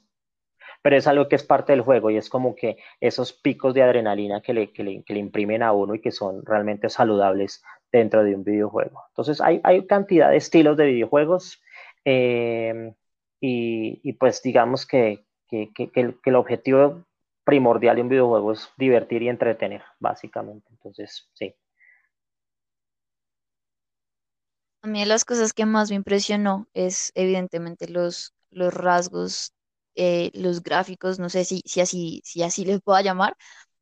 pero es algo que es parte del juego y es como que esos picos de adrenalina que le, que le, que le imprimen a uno y que son realmente saludables dentro de un videojuego. Entonces hay, hay cantidad de estilos de videojuegos eh, y, y, pues digamos que, que, que, el, objetivo primordial de un videojuego es divertir y entretener, básicamente. Entonces, sí. A mí de las cosas que más me impresionó es evidentemente los, los rasgos, eh, los gráficos, no sé si, si, así, si así les puedo llamar,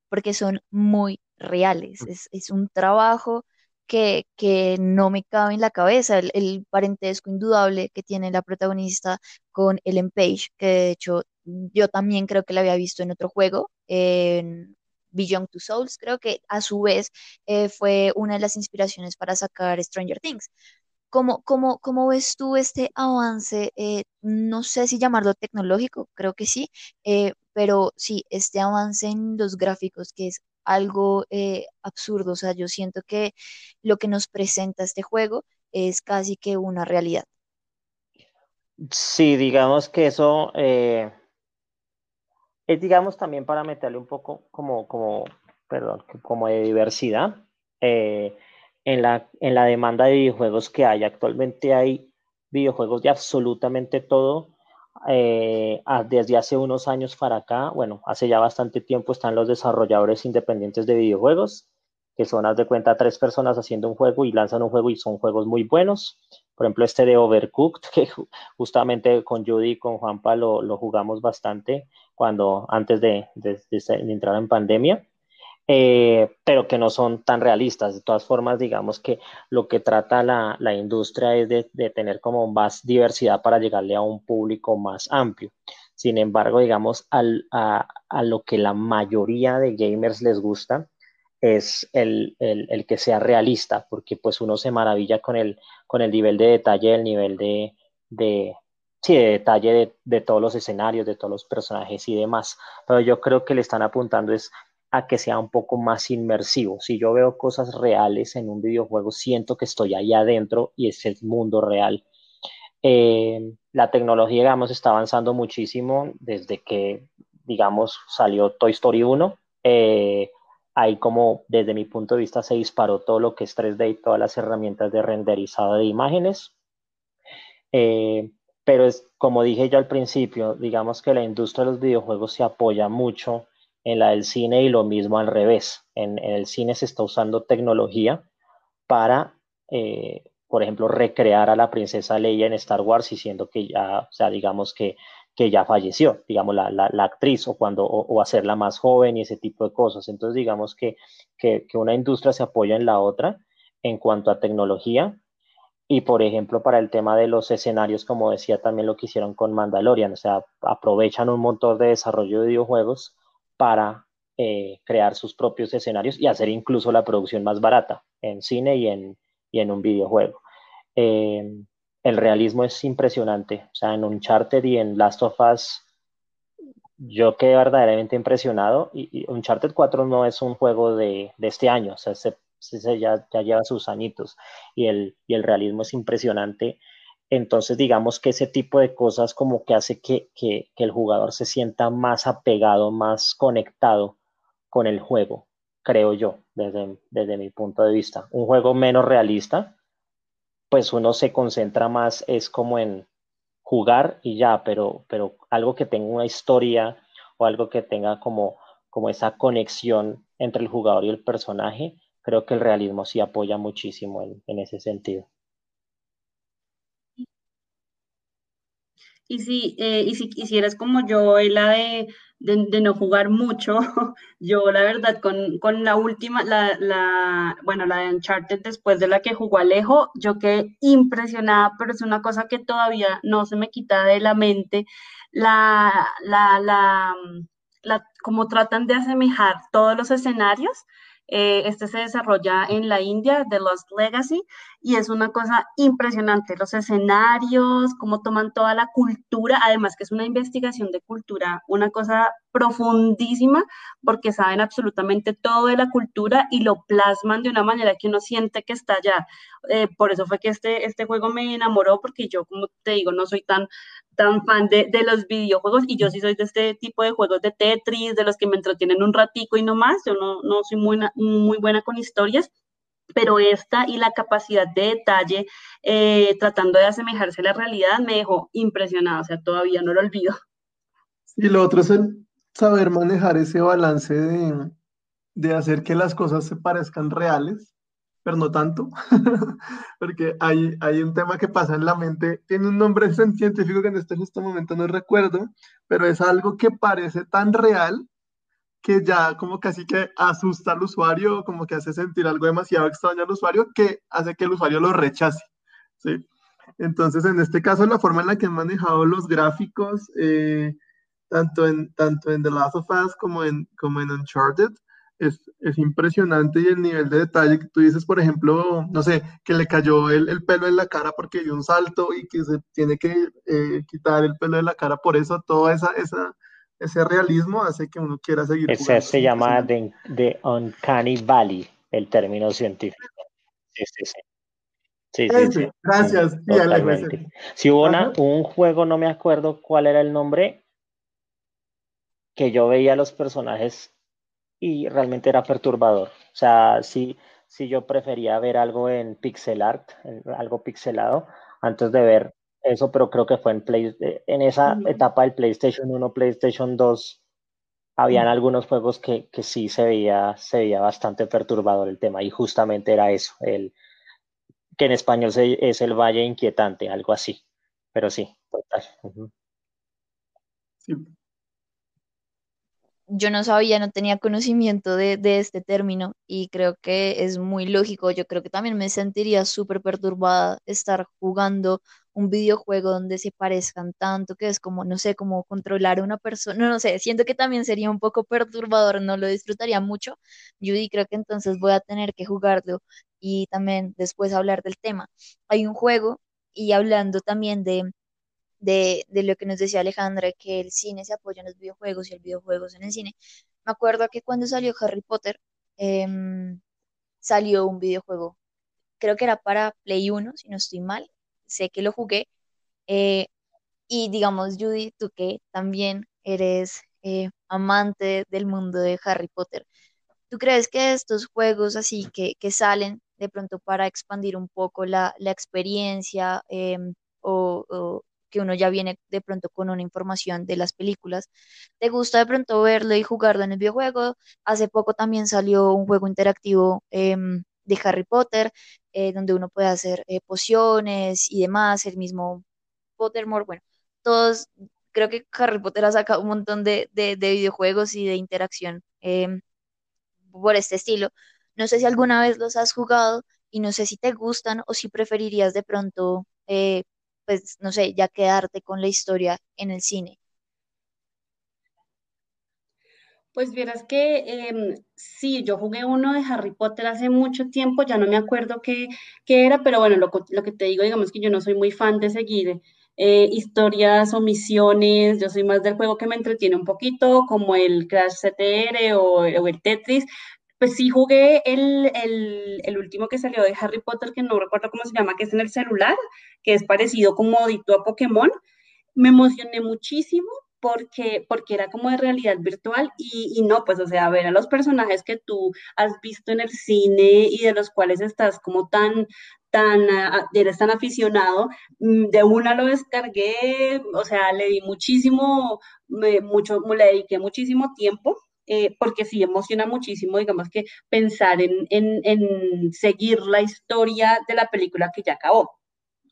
porque son muy reales. Es, es un trabajo que, que no me cabe en la cabeza, el, parentesco indudable que tiene la protagonista con Ellen Page, que de hecho yo también creo que la había visto en otro juego, en Beyond Two Souls, creo que a su vez eh, fue una de las inspiraciones para sacar Stranger Things. ¿Cómo, cómo, cómo ves tú este avance? Eh, no sé si llamarlo tecnológico, creo que sí, eh, pero sí, este avance en los gráficos que es algo eh, absurdo. O sea, yo siento que lo que nos presenta este juego es casi que una realidad. Sí, digamos que eso es, digamos, también para meterle un poco como, como, perdón, como de diversidad. En, la, en la demanda de videojuegos que hay. Actualmente hay videojuegos de absolutamente todo eh, desde hace unos años para acá, bueno, hace ya bastante tiempo están los desarrolladores independientes de videojuegos, que son, haz de cuenta, tres personas haciendo un juego y lanzan un juego y son juegos muy buenos. Por ejemplo, este de Overcooked, que justamente con Judy y con Juanpa lo, lo jugamos bastante cuando, antes de, de entrar en pandemia. Eh, pero que no son tan realistas. De todas formas, digamos que lo que trata la, la industria es de, de, tener como más diversidad para llegarle a un público más amplio. Sin embargo, digamos, al, a, a, lo que la mayoría de gamers les gusta es el, el, el, que sea realista, porque pues uno se maravilla con el, con el nivel de detalle, el nivel de, de, sí, de detalle de, de, todos los escenarios, de todos los personajes y demás. Pero yo creo que le están apuntando es a que sea un poco más inmersivo. Si yo veo cosas reales en un videojuego, siento que estoy ahí adentro y es el mundo real. Eh, la tecnología, digamos, está avanzando muchísimo desde que, digamos, salió Toy Story 1. Eh, ahí como, desde mi punto de vista, se disparó todo lo que es 3D y todas las herramientas de renderizado de imágenes. Eh, pero es, como dije yo al principio, digamos que la industria de los videojuegos se apoya mucho en la del cine y lo mismo al revés. En, el cine se está usando tecnología para, eh, por ejemplo, recrear a la princesa Leia en Star Wars, diciendo que ya, o sea, digamos que, que ya falleció, digamos, la, la, actriz o, cuando, o, o, hacerla más joven y ese tipo de cosas. Entonces, digamos que, que, que una industria se apoya en la otra en cuanto a tecnología, y por ejemplo, para el tema de los escenarios, como decía también lo que hicieron con Mandalorian, o sea, aprovechan un motor de desarrollo de videojuegos para eh, crear sus propios escenarios y hacer incluso la producción más barata en cine y en, y en un videojuego. Eh, el realismo es impresionante. O sea, en Uncharted y en Last of Us, yo quedé verdaderamente impresionado. Y, y Uncharted 4 no es un juego de, de este año, o sea, se, se, ya, ya, lleva sus añitos. Y el, y el realismo es impresionante entonces, digamos que ese tipo de cosas como que hace que, el jugador se sienta más apegado, más conectado con el juego, creo yo, desde, desde mi punto de vista. Un juego menos realista, pues uno se concentra más, es como en jugar y ya, pero, pero algo que tenga una historia o algo que tenga como, como esa conexión entre el jugador y el personaje, creo que el realismo sí apoya muchísimo en ese sentido. Y si, eh, y si quisieras como yo, la de de, no jugar mucho. Yo, la verdad, con, con la última, la, la, bueno, la de Uncharted, después de la que jugó Alejo, yo quedé impresionada, pero es una cosa que todavía no se me quita de la mente. La, la, la, la, como tratan de asemejar todos los escenarios eh, este se desarrolla en la India, The Lost Legacy, y es una cosa impresionante. Los escenarios, cómo toman toda la cultura, además que es una investigación de cultura, una cosa profundísima, porque saben absolutamente todo de la cultura y lo plasman de una manera que uno siente que está allá. Eh, por eso fue que este, este juego me enamoró, porque yo, como te digo, no soy tan tan fan de, de, los videojuegos y yo sí soy de este tipo de juegos de Tetris, de los que me entretienen un ratico y no más, yo no, no soy muy, muy buena con historias, pero esta y la capacidad de detalle eh, tratando de asemejarse a la realidad me dejó impresionada, o sea, todavía no lo olvido. Y lo otro es el saber manejar ese balance de, de hacer que las cosas se parezcan reales pero no tanto, porque hay, hay un tema que pasa en la mente, tiene un nombre científico que en este justo momento no recuerdo, pero es algo que parece tan real que ya como casi que asusta al usuario, como que hace sentir algo demasiado extraño al usuario, que hace que el usuario lo rechace, ¿sí? Entonces, en este caso, la forma en la que han manejado los gráficos, eh, tanto, en, tanto en The Last of Us como en, como en Uncharted, es, es, impresionante y el nivel de detalle que tú dices, por ejemplo, no sé, que le cayó el, el pelo en la cara porque dio un salto y que se tiene que eh, quitar el pelo de la cara, por eso todo esa, esa, ese realismo hace que uno quiera seguir. Ese se llama de, de, Uncanny Valley, el término científico. Sí, sí, sí. Sí, sí, sí. Gracias. Si hubo una, un juego, no me acuerdo cuál era el nombre, que yo veía a los personajes y realmente era perturbador. O sea, sí, sí yo prefería ver algo en pixel art, algo pixelado, antes de ver eso, pero creo que fue en, Play, en esa etapa del PlayStation 1, PlayStation 2, habían algunos juegos que, que, sí se veía, se veía bastante perturbador el tema y justamente era eso, el, que en español es el Valle Inquietante, algo así, pero sí, total. Sí, yo no sabía, no tenía conocimiento de, este término y creo que es muy lógico. Yo creo que también me sentiría súper perturbada estar jugando un videojuego donde se parezcan tanto, que es como, no sé, como controlar a una persona, no, no sé, siento que también sería un poco perturbador, no lo disfrutaría mucho. Judy, creo que entonces voy a tener que jugarlo y también después hablar del tema. Hay un juego y hablando también de de, lo que nos decía Alejandra, que el cine se apoya en los videojuegos y el videojuegos en el cine. Me acuerdo que cuando salió Harry Potter, em, salió un videojuego, creo que era para Play 1, si no estoy mal, sé que lo jugué. Eh, y digamos, Judy, tú que también eres eh, amante del mundo de Harry Potter, ¿tú crees que estos juegos así que, que salen de pronto para expandir un poco la, la experiencia em, o, que uno ya viene de pronto con una información de las películas. ¿Te gusta de pronto verlo y jugarlo en el videojuego? Hace poco también salió un juego interactivo em, de Harry Potter, eh, donde uno puede hacer eh, pociones y demás, el mismo Pottermore, bueno, todos, creo que Harry Potter ha sacado un montón de, de, videojuegos y de interacción em, por este estilo. No sé si alguna vez los has jugado y no sé si te gustan o si preferirías de pronto eh, pues, no sé, ya quedarte con la historia en el cine? Pues vieras que em, sí, yo jugué uno de Harry Potter hace mucho tiempo, ya no me acuerdo qué, qué era, pero bueno, lo, que te digo, digamos que yo no soy muy fan de seguir eh, historias o misiones, yo soy más del juego que me entretiene un poquito, como el Crash CTR o el Tetris, pues sí jugué el, el, último que salió de Harry Potter, que no recuerdo cómo se llama, que es en el celular, que es parecido como modito a Pokémon. Me emocioné muchísimo porque, porque era como de realidad virtual y, y, no, pues o sea, ver a los personajes que tú has visto en el cine y de los cuales estás como tan, tan, ah, eres tan aficionado, mm, de una lo descargué, o sea, le di muchísimo, mucho, le dediqué muchísimo tiempo eh, porque sí emociona muchísimo, digamos que pensar en, en, en, seguir la historia de la película que ya acabó.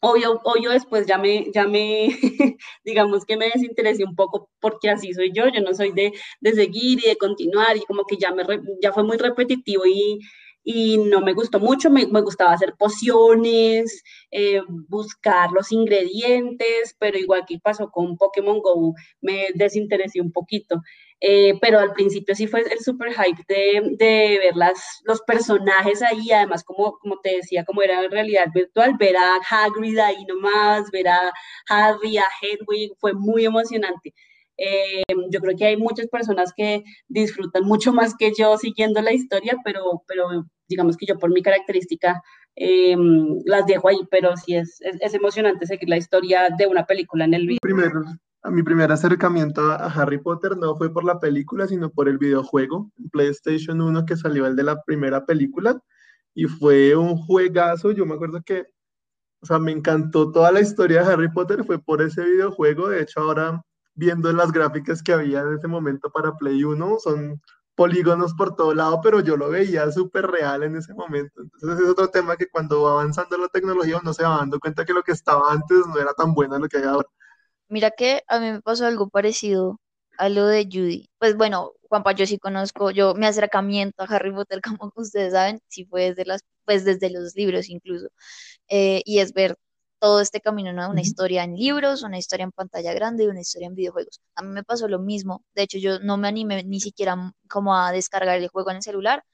obvio, obvio después ya me, ya me, digamos que me desinteresé un poco porque así soy yo, yo no soy de, de seguir y de continuar y como que ya, me, ya fue muy repetitivo y, y no me gustó mucho, me, me gustaba hacer pociones, eh, buscar los ingredientes, pero igual que pasó con Pokémon Go, me desinteresé un poquito. Eh, pero al principio sí fue el super hype de, de, ver las, los personajes ahí, además como, como te decía, como era en realidad virtual, ver a Hagrid ahí nomás, ver a Harry, a Hedwig, fue muy emocionante. Eh, yo creo que hay muchas personas que disfrutan mucho más que yo siguiendo la historia, pero, pero digamos que yo por mi característica eh, las dejo ahí, pero sí es, es, emocionante seguir la historia de una película en el video. Primero, mi primer acercamiento a Harry Potter no fue por la película, sino por el videojuego, PlayStation 1 que salió el de la primera película, y fue un juegazo, yo me acuerdo que, o sea, me encantó toda la historia de Harry Potter, fue por ese videojuego, de hecho ahora viendo las gráficas que había en ese momento para Play 1, son polígonos por todo lado, pero yo lo veía súper real en ese momento. Entonces es otro tema que cuando va avanzando la tecnología uno se va dando cuenta que lo que estaba antes no era tan bueno lo que hay ahora. Mira que a mí me pasó algo parecido a lo de Judy. Pues bueno, Juanpa, yo sí conozco, yo mi acercamiento a Harry Potter, como ustedes saben, sí fue desde las, pues desde los libros incluso. Eh, y es ver todo este camino, ¿no? Una historia en libros, una historia en pantalla grande y una historia en videojuegos. A mí me pasó lo mismo. De hecho, yo no me animé ni siquiera como a descargar el juego en el celular.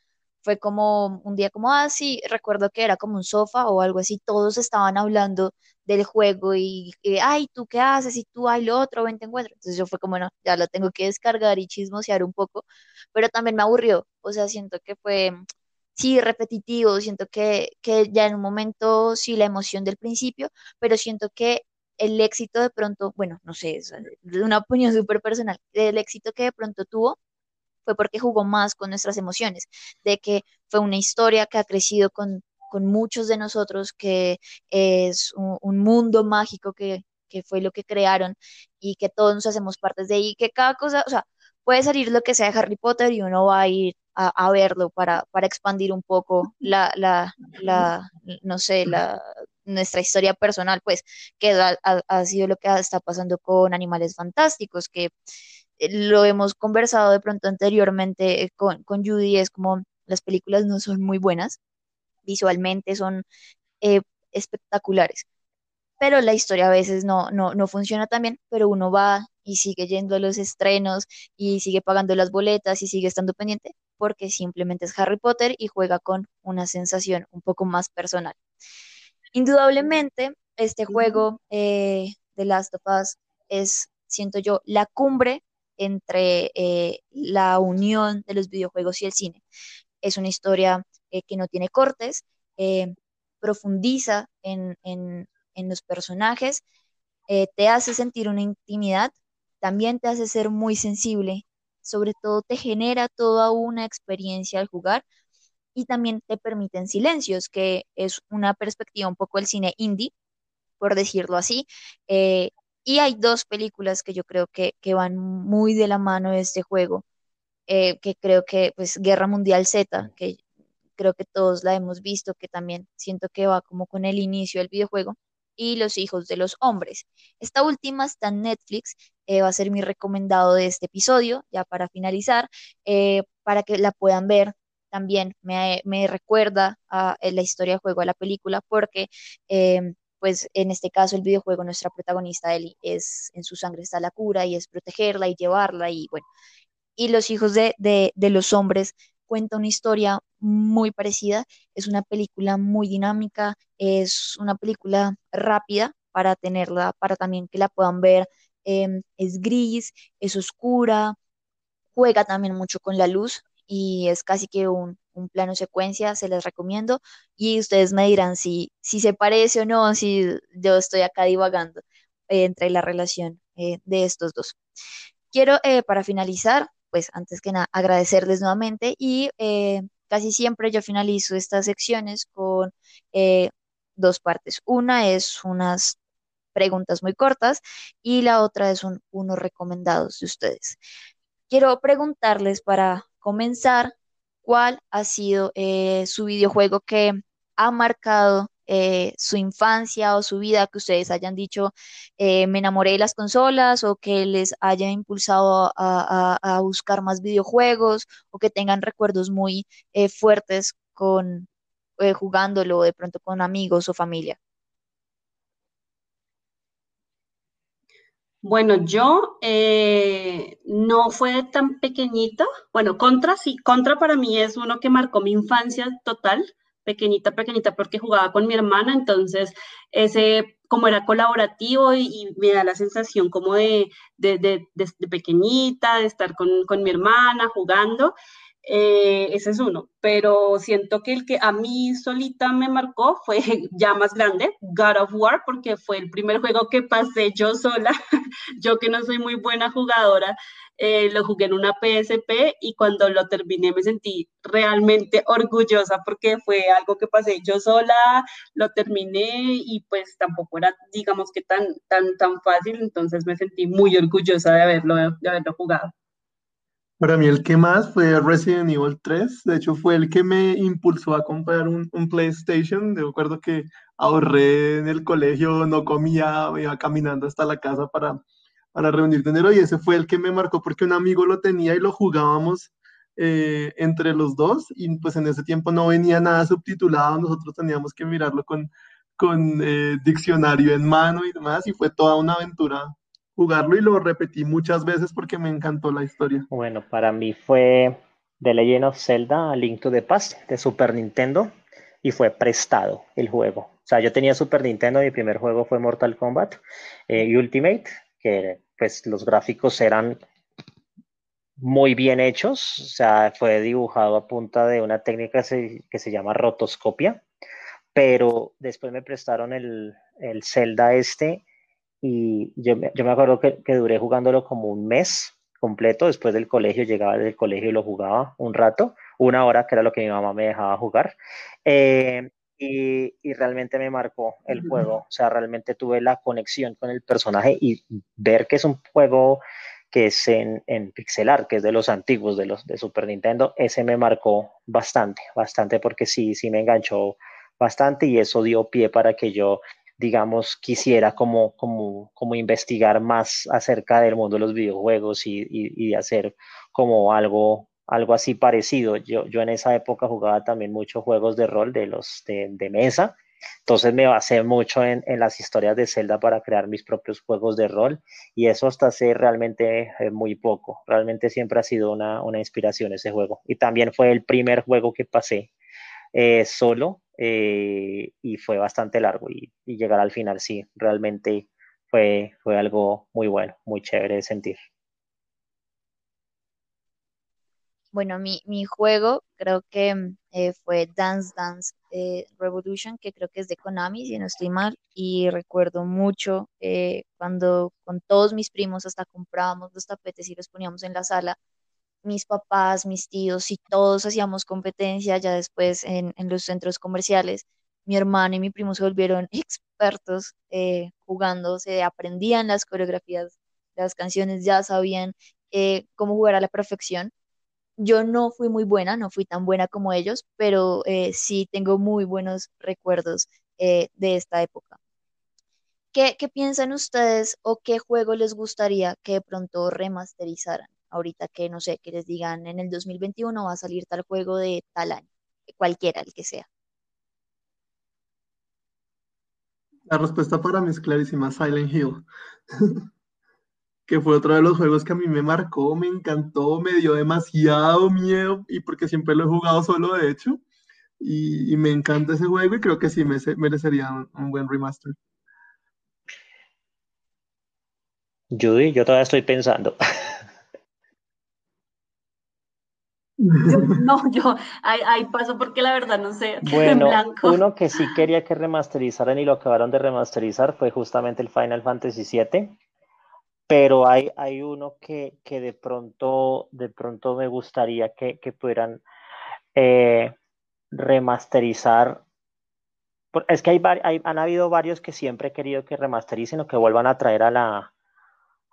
Fue como un día como, ah, sí, recuerdo que era como un sofá o algo así. Todos estaban hablando del juego y, ay, ¿tú qué haces? Y tú, ay, lo otro, ven, te. Entonces yo fue como, no, ya lo tengo que descargar y chismosear un poco. Pero también me aburrió. O sea, siento que fue sí, repetitivo, siento que, que ya en un momento sí la emoción del principio, pero siento que el éxito de pronto, bueno, no sé, es una opinión súper personal, el éxito que de pronto tuvo fue porque jugó más con nuestras emociones, de que fue una historia que ha crecido con, con muchos de nosotros, que es un, un mundo mágico que, que, fue lo que crearon y que todos nos hacemos partes de ahí, que cada cosa, o sea, puede salir lo que sea de Harry Potter y uno va a ir a, verlo para, para, expandir un poco la, la, la, no sé, la, nuestra historia personal, pues, que ha, sido lo que está pasando con Animales Fantásticos, que lo hemos conversado de pronto anteriormente con, con Judy, es como las películas no son muy buenas, visualmente son eh, espectaculares, pero la historia a veces no, no, no funciona tan bien, pero uno va y sigue yendo a los estrenos y sigue pagando las boletas y sigue estando pendiente porque simplemente es Harry Potter y juega con una sensación un poco más personal. Indudablemente, este juego de eh, Last of Us es, siento yo, la cumbre entre eh, la unión de los videojuegos y el cine. Es una historia eh, que no tiene cortes, profundiza en, en, los personajes, te hace sentir una intimidad, también te hace ser muy sensible sobre todo te genera toda una experiencia al jugar y también te permiten silencios, que es una perspectiva un poco del cine indie, por decirlo así. Eh, y hay dos películas que yo creo que, van muy de la mano de este juego, eh, que creo que, pues, Guerra Mundial Z, que creo que todos la hemos visto, que también siento que va como con el inicio del videojuego, y Los hijos de los hombres. Esta última está en Netflix, eh, va a ser mi recomendado de este episodio, ya para finalizar, eh, para que la puedan ver. También me, recuerda a, eh, la historia del juego, a la película, porque em, pues en este caso el videojuego, nuestra protagonista Ellie, es en su sangre está la cura y es protegerla y llevarla y bueno. Y los hijos de, de, los hombres cuenta una historia muy parecida. Es una película muy dinámica, es una película rápida para tenerla, para también que la puedan ver. Em, es gris, es oscura, juega también mucho con la luz y es casi que un, plano secuencia, se les recomiendo y ustedes me dirán si, si se parece o no, si yo estoy acá divagando entre la relación eh, de estos dos. Quiero, eh, para finalizar, pues antes que nada, agradecerles nuevamente y eh, casi siempre yo finalizo estas secciones con eh, dos partes. Una es unas preguntas muy cortas y la otra es un, unos recomendados de ustedes. Quiero preguntarles para comenzar cuál ha sido eh, su videojuego que ha marcado eh, su infancia o su vida, que ustedes hayan dicho, eh, me enamoré de las consolas o que les haya impulsado a, buscar más videojuegos o que tengan recuerdos muy eh, fuertes con jugándolo de pronto con amigos o familia. Bueno, yo no fue tan pequeñito. Bueno, Contra sí, Contra para mí es uno que marcó mi infancia total pequeñita, pequeñita, porque jugaba con mi hermana, entonces ese como era colaborativo y, me da la sensación como de, de, de, pequeñita, de estar con, con, mi hermana jugando. Eh, ese es uno, pero siento que el que a mí solita me marcó fue ya más grande, God of War, porque fue el primer juego que pasé yo sola, yo que no soy muy buena jugadora, eh, lo jugué en una PSP y cuando lo terminé me sentí realmente orgullosa porque fue algo que pasé yo sola, lo terminé y pues tampoco era, digamos que tan, tan, tan fácil, entonces me sentí muy orgullosa de haberlo, de haberlo jugado. Para mí el que más fue Resident Evil 3, de hecho fue el que me impulsó a comprar un, un PlayStation, de acuerdo que ahorré en el colegio, no comía, iba caminando hasta la casa para para reunir dinero y ese fue el que me marcó porque un amigo lo tenía y lo jugábamos eh, entre los dos y pues en ese tiempo no venía nada subtitulado, nosotros teníamos que mirarlo con, con eh, diccionario en mano y demás y fue toda una aventura jugarlo y lo repetí muchas veces porque me encantó la historia. Bueno, para mí fue The Legend of Zelda Link to the Past de Super Nintendo y fue prestado el juego. O sea, yo tenía Super Nintendo, mi primer juego fue Mortal Kombat eh, Ultimate, que pues los gráficos eran muy bien hechos, o sea, fue dibujado a punta de una técnica que se, llama rotoscopia, pero después me prestaron el, el Zelda este y yo, yo me acuerdo que, que, duré jugándolo como un mes completo, después del colegio, llegaba del colegio y lo jugaba un rato, una hora que era lo que mi mamá me dejaba jugar. Eh, y, realmente me marcó el juego. O sea, realmente tuve la conexión con el personaje y ver que es un juego que es en, en pixelar, que es de los antiguos, de los de Super Nintendo, ese me marcó bastante, bastante porque sí, sí me enganchó bastante y eso dio pie para que yo, digamos, quisiera como, como, como investigar más acerca del mundo de los videojuegos y, y, y hacer como algo algo así parecido. Yo, yo en esa época jugaba también muchos juegos de rol de los de, mesa, entonces me basé mucho en, en, las historias de Zelda para crear mis propios juegos de rol y eso hasta hace realmente eh, muy poco. Realmente siempre ha sido una, una, inspiración ese juego. Y también fue el primer juego que pasé eh, solo eh, y fue bastante largo y, llegar al final sí, realmente fue, fue algo muy bueno, muy chévere de sentir. Bueno, mi, mi juego creo que mm, eh, fue Dance Dance Revolution, que creo que es de Konami, si no estoy mal, y recuerdo mucho cuando con todos mis primos hasta comprábamos los tapetes y los poníamos en la sala, mis papás, mis tíos y todos hacíamos competencia ya después en, los centros comerciales. Mi hermano y mi primo se volvieron expertos jugando, se aprendían las coreografías, las canciones, ya sabían cómo jugar a la perfección yo no fui muy buena, no fui tan buena como ellos, pero eh, sí tengo muy buenos recuerdos eh, de esta época. ¿Qué, piensan ustedes o qué juego les gustaría que de pronto remasterizaran? Ahorita que no sé, que les digan en el 2021 va a salir tal juego de tal año, cualquiera el que sea. La respuesta para mí es clarísima, Silent Hill. que fue otro de los juegos que a mí me marcó, me encantó, me dio demasiado miedo y porque siempre lo he jugado solo de hecho y, me encanta ese juego y creo que sí me, merecería un, buen remaster. Judy, yo todavía estoy pensando. no, yo ahí, paso porque la verdad no sé. Bueno, uno que sí quería que remasterizaran y lo acabaron de remasterizar fue justamente el Final Fantasy VII pero hay, hay uno que, que de, pronto, de pronto me gustaría que, que pudieran eh, remasterizar. Es que hay, hay, han habido varios que siempre he querido que remastericen o que vuelvan a traer a la,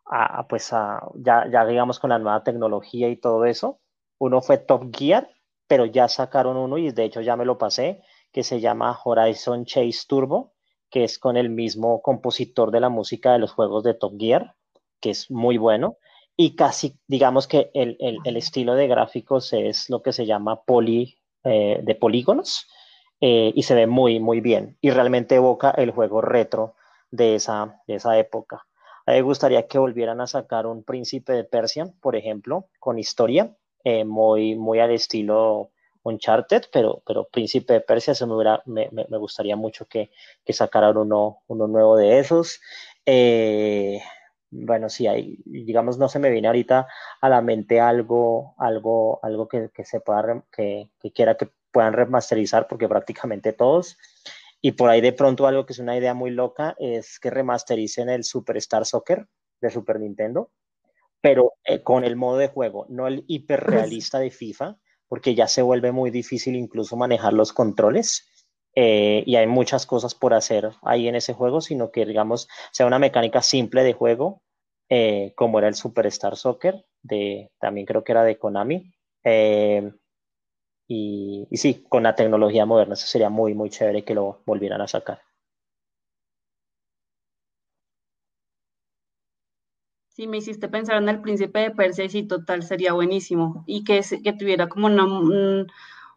a, pues a, ya, ya digamos con la nueva tecnología y todo eso. Uno fue Top Gear, pero ya sacaron uno y de hecho ya me lo pasé, que se llama Horizon Chase Turbo, que es con el mismo compositor de la música de los juegos de Top Gear, que es muy bueno. Y casi, digamos que el, el, estilo de gráficos es lo que se llama poli, eh, de polígonos eh, y se ve muy, muy bien. Y realmente evoca el juego retro de esa, de esa época. A mí me gustaría que volvieran a sacar un Príncipe de Persia, por ejemplo, con historia, eh, muy, muy al estilo Uncharted, pero, pero Príncipe de Persia se me, me, me, gustaría mucho que, que sacaran uno, uno, nuevo de esos. Eh, bueno, sí, hay, digamos, no se me viene ahorita a la mente algo, algo, algo que, que se pueda, que, que, quiera que puedan remasterizar, porque prácticamente todos. Y por ahí de pronto algo que es una idea muy loca es que remastericen el Superstar Soccer de Super Nintendo, pero eh, con el modo de juego, no el hiperrealista de FIFA, porque ya se vuelve muy difícil incluso manejar los controles. Eh, y hay muchas cosas por hacer ahí en ese juego, sino que, digamos, sea una mecánica simple de juego, eh, como era el Superstar Soccer, de, también creo que era de Konami. Y, sí, con la tecnología moderna, eso sería muy, muy chévere que lo volvieran a sacar. Sí, me hiciste pensar en el príncipe de Persia y sí, total, sería buenísimo. Y que, que tuviera como una,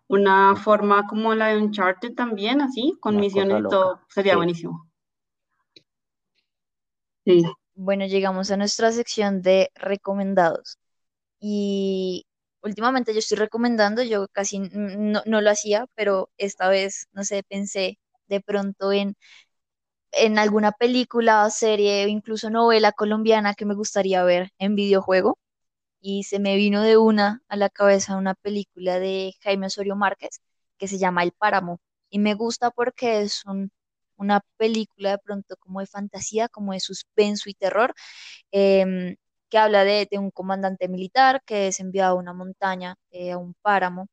una forma como la de Uncharted también, así, con misiones y todo, sería buenísimo. Sí. Bueno, llegamos a nuestra sección de recomendados. Y últimamente yo estoy recomendando, yo casi no, lo hacía, pero esta vez, no sé, pensé de pronto en, en alguna película, serie o incluso novela colombiana que me gustaría ver en videojuego. Y se me vino de una a la cabeza una película de Jaime Osorio Márquez que se llama El Páramo. Y me gusta porque es una película de pronto como de fantasía, como de suspenso y terror. Em, que habla de, un comandante militar que es enviado a una montaña, eh, a un páramo,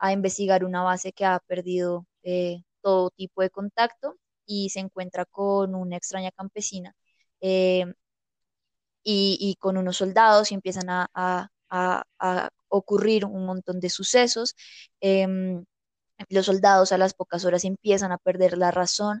a investigar una base que ha perdido eh, todo tipo de contacto y se encuentra con una extraña campesina eh, y, con unos soldados y empiezan a, ocurrir un montón de sucesos. Em, los soldados a las pocas horas empiezan a perder la razón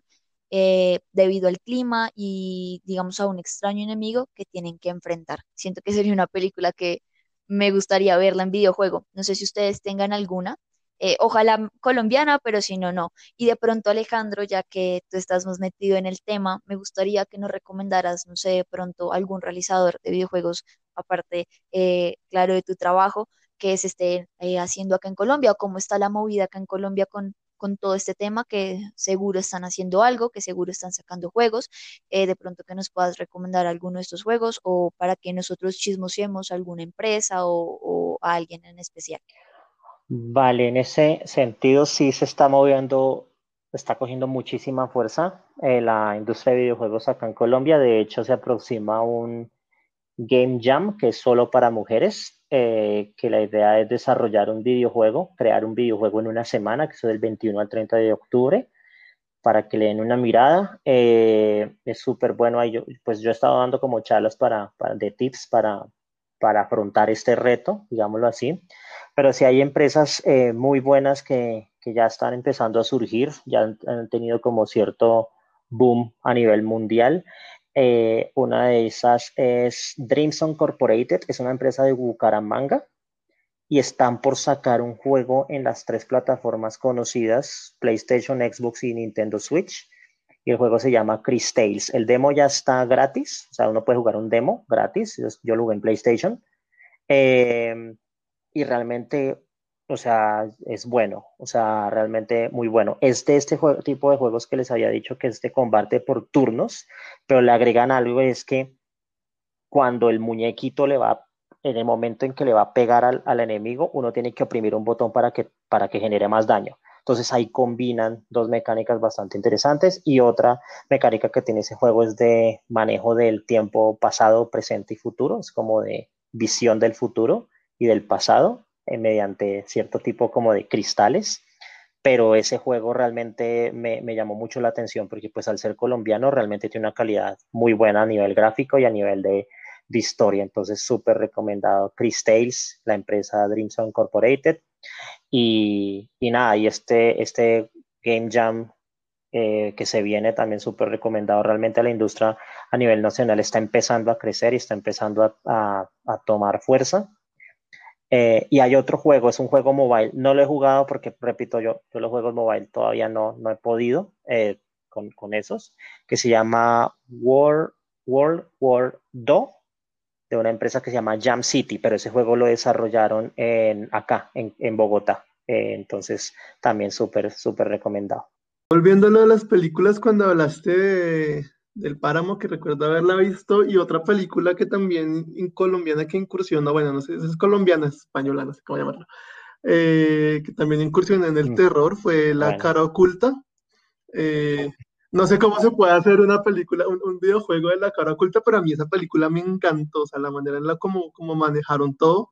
eh, debido al clima y, digamos, a un extraño enemigo que tienen que enfrentar. Siento que sería una película que me gustaría verla en videojuego. No sé si ustedes tengan alguna. Eh, ojalá colombiana, pero si no, no. Y de pronto, Alejandro, ya que tú estás más metido en el tema, me gustaría que nos recomendaras, no sé, de pronto algún realizador de videojuegos, aparte, eh, claro, de tu trabajo, que se esté haciendo acá en Colombia o cómo está la movida acá en Colombia con con todo este tema, que seguro están haciendo algo, que seguro están sacando juegos, eh, de pronto que nos puedas recomendar alguno de estos juegos o para que nosotros chismosemos a alguna empresa o, a alguien en especial. Vale, en ese sentido sí se está moviendo, está cogiendo muchísima fuerza eh, la industria de videojuegos acá en Colombia. De hecho, se aproxima un Game Jam que es solo para mujeres eh, que la idea es desarrollar un videojuego, crear un videojuego en una semana, que es del 21 al 30 de octubre, para que le den una mirada. Eh, es súper bueno. Pues yo he estado dando como charlas para, de tips para, para afrontar este reto, digámoslo así. Pero sí hay empresas eh, muy buenas que, que, ya están empezando a surgir, ya han, tenido como cierto boom a nivel mundial. Eh, una de esas es Dreamson Corporated, es una empresa de Bucaramanga y están por sacar un juego en las tres plataformas conocidas, PlayStation, Xbox y Nintendo Switch. Y el juego se llama Chris Tales. El demo ya está gratis, o sea, uno puede jugar un demo gratis. Yo lo jugué en PlayStation. Eh, y realmente o sea, es bueno, o sea, realmente muy bueno. Es de este tipo de juegos que les había dicho que es de combate por turnos, pero le agregan algo, es que cuando el muñequito le va, en el momento en que le va a pegar al, enemigo, uno tiene que oprimir un botón para que, para que genere más daño. Entonces ahí combinan dos mecánicas bastante interesantes y otra mecánica que tiene ese juego es de manejo del tiempo pasado, presente y futuro, es como de visión del futuro y del pasado eh, mediante cierto tipo como de cristales, pero ese juego realmente me, me, llamó mucho la atención porque pues al ser colombiano realmente tiene una calidad muy buena a nivel gráfico y a nivel de, de historia, entonces súper recomendado. Chris Tales, la empresa Dreamson Incorporated, y, y, nada, y este, este Game Jam eh, que se viene también súper recomendado. Realmente la industria a nivel nacional está empezando a crecer y está empezando a, tomar fuerza. Eh, y hay otro juego, es un juego mobile. No lo he jugado porque, repito, yo, yo los juegos mobile todavía no, no he podido eh, con, con, esos, que se llama World, World War 2 de una empresa que se llama Jam City, pero ese juego lo desarrollaron en, acá, en, en Bogotá. entonces, también súper, súper recomendado. Volviendo a las películas, cuando hablaste del Páramo, que recuerdo haberla visto, y otra película que también en colombiana que incursionó, bueno, no sé, es colombiana, es española, no sé cómo llamarlo, eh, que también incursionó en el mm. terror, fue La cara oculta. Eh, no sé cómo se puede hacer una película, un, videojuego de La cara oculta, pero a mí esa película me encantó, o sea, la manera en la como, como manejaron todo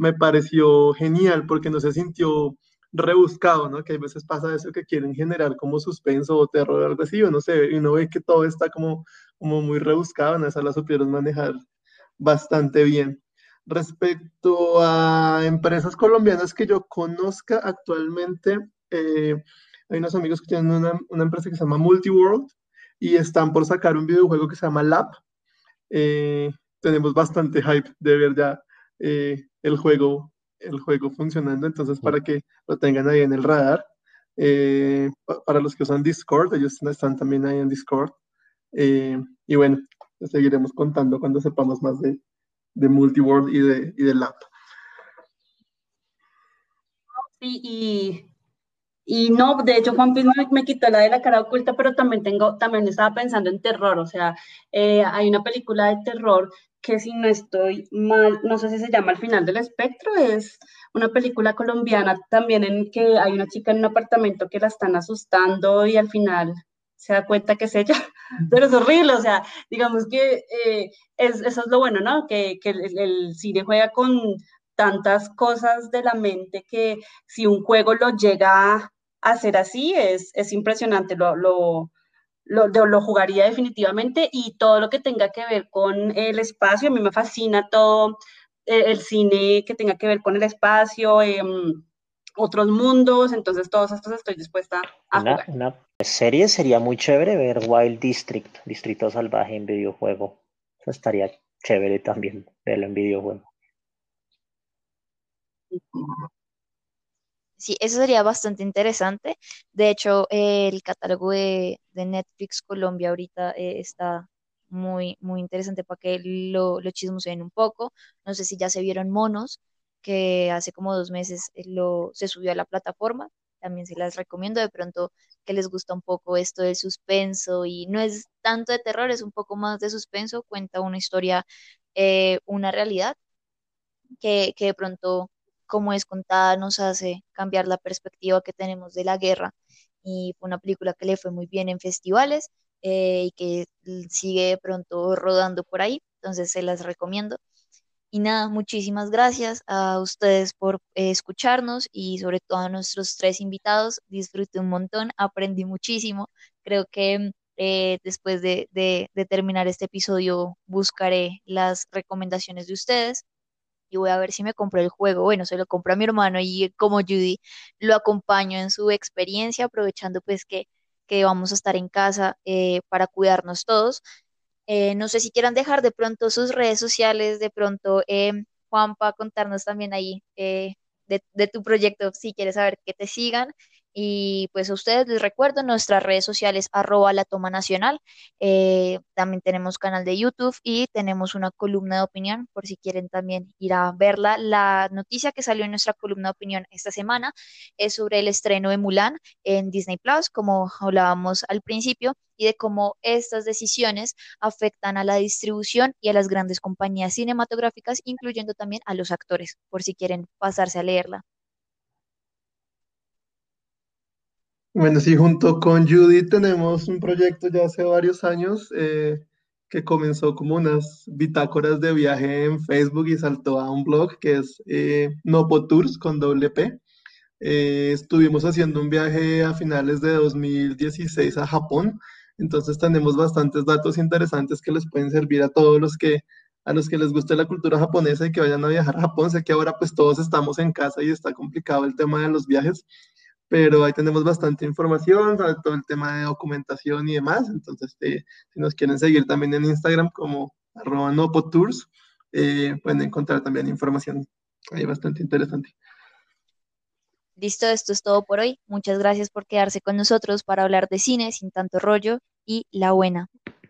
me pareció genial, porque no se sintió rebuscado, ¿no? Que a veces pasa eso que quieren generar como suspenso o terror o algo así, o no sé, y uno ve que todo está como, como muy rebuscado, en esa la supieron manejar bastante bien. Respecto a empresas colombianas que yo conozca actualmente, eh, hay unos amigos que tienen una, una, empresa que se llama Multiworld y están por sacar un videojuego que se llama Lab. Eh, tenemos bastante hype de ver ya eh, el juego el juego funcionando, entonces para que lo tengan ahí en el radar. Eh, para los que usan Discord, ellos están también ahí en Discord. Eh, y bueno, seguiremos contando cuando sepamos más de, de Multiworld y de, y de Lab. Sí, y, y no, de hecho Juan Pino me, quitó la de la cara oculta, pero también tengo, también estaba pensando en terror, o sea, eh, hay una película de terror que si no estoy mal, no sé si se llama Al final del espectro, es una película colombiana también en que hay una chica en un apartamento que la están asustando y al final se da cuenta que es ella, pero es horrible, o sea, digamos que eh, es, eso es lo bueno, ¿no? Que, que el, cine juega con tantas cosas de la mente que si un juego lo llega a hacer así, es, es impresionante, lo, lo lo, lo, jugaría definitivamente y todo lo que tenga que ver con el espacio, a mí me fascina todo eh, el cine que tenga que ver con el espacio, em, otros mundos, entonces todos estos estoy dispuesta a una, jugar. Una serie sería muy chévere ver Wild District, Distrito Salvaje en videojuego. Eso estaría chévere también verlo en videojuego. Sí, eso sería bastante interesante. De hecho, el catálogo de, Netflix Colombia ahorita eh, está muy, muy interesante para que lo, lo chismoseen un poco. No sé si ya se vieron Monos, que hace como dos meses eh, lo, se subió a la plataforma. También se las recomiendo de pronto que les gusta un poco esto del suspenso y no es tanto de terror, es un poco más de suspenso. Cuenta una historia, eh, una realidad que, que de pronto como es contada nos hace cambiar la perspectiva que tenemos de la guerra. Y fue una película que le fue muy bien en festivales eh, y que sigue pronto rodando por ahí, entonces se las recomiendo. Y nada, muchísimas gracias a ustedes por eh, escucharnos y sobre todo a nuestros tres invitados. Disfruté un montón, aprendí muchísimo. Creo que eh, después de, de terminar este episodio buscaré las recomendaciones de ustedes y voy a ver si me compro el juego. Bueno, se lo compro a mi hermano y como Judy lo acompaño en su experiencia, aprovechando pues que, que vamos a estar en casa eh, para cuidarnos todos. Eh, no sé si quieran dejar de pronto sus redes sociales, de pronto eh, Juanpa, contarnos también ahí de, de, tu proyecto, si quieres saber que te sigan y pues a ustedes les recuerdo nuestras redes sociales arroba la toma nacional. Eh, también tenemos canal de YouTube y tenemos una columna de opinión por si quieren también ir a verla. La noticia que salió en nuestra columna de opinión esta semana es sobre el estreno de Mulan en Disney Plus, como hablábamos al principio, y de cómo estas decisiones afectan a la distribución y a las grandes compañías cinematográficas, incluyendo también a los actores, por si quieren pasarse a leerla. Bueno, sí, junto con Judy tenemos un proyecto ya hace varios años eh, que comenzó como unas bitácoras de viaje en Facebook y saltó a un blog que es eh, Nopo Tours con doble P. Eh, estuvimos haciendo un viaje a finales de 2016 a Japón, entonces tenemos bastantes datos interesantes que les pueden servir a todos los que a los que les guste la cultura japonesa y que vayan a viajar a Japón. Sé que ahora pues todos estamos en casa y está complicado el tema de los viajes, pero ahí tenemos bastante información sobre todo el tema de documentación y demás. Entonces, eh, si nos quieren seguir también en Instagram como arroba nopotours, eh, pueden encontrar también información ahí bastante interesante. Listo, esto es todo por hoy. Muchas gracias por quedarse con nosotros para hablar de cine sin tanto rollo y la buena.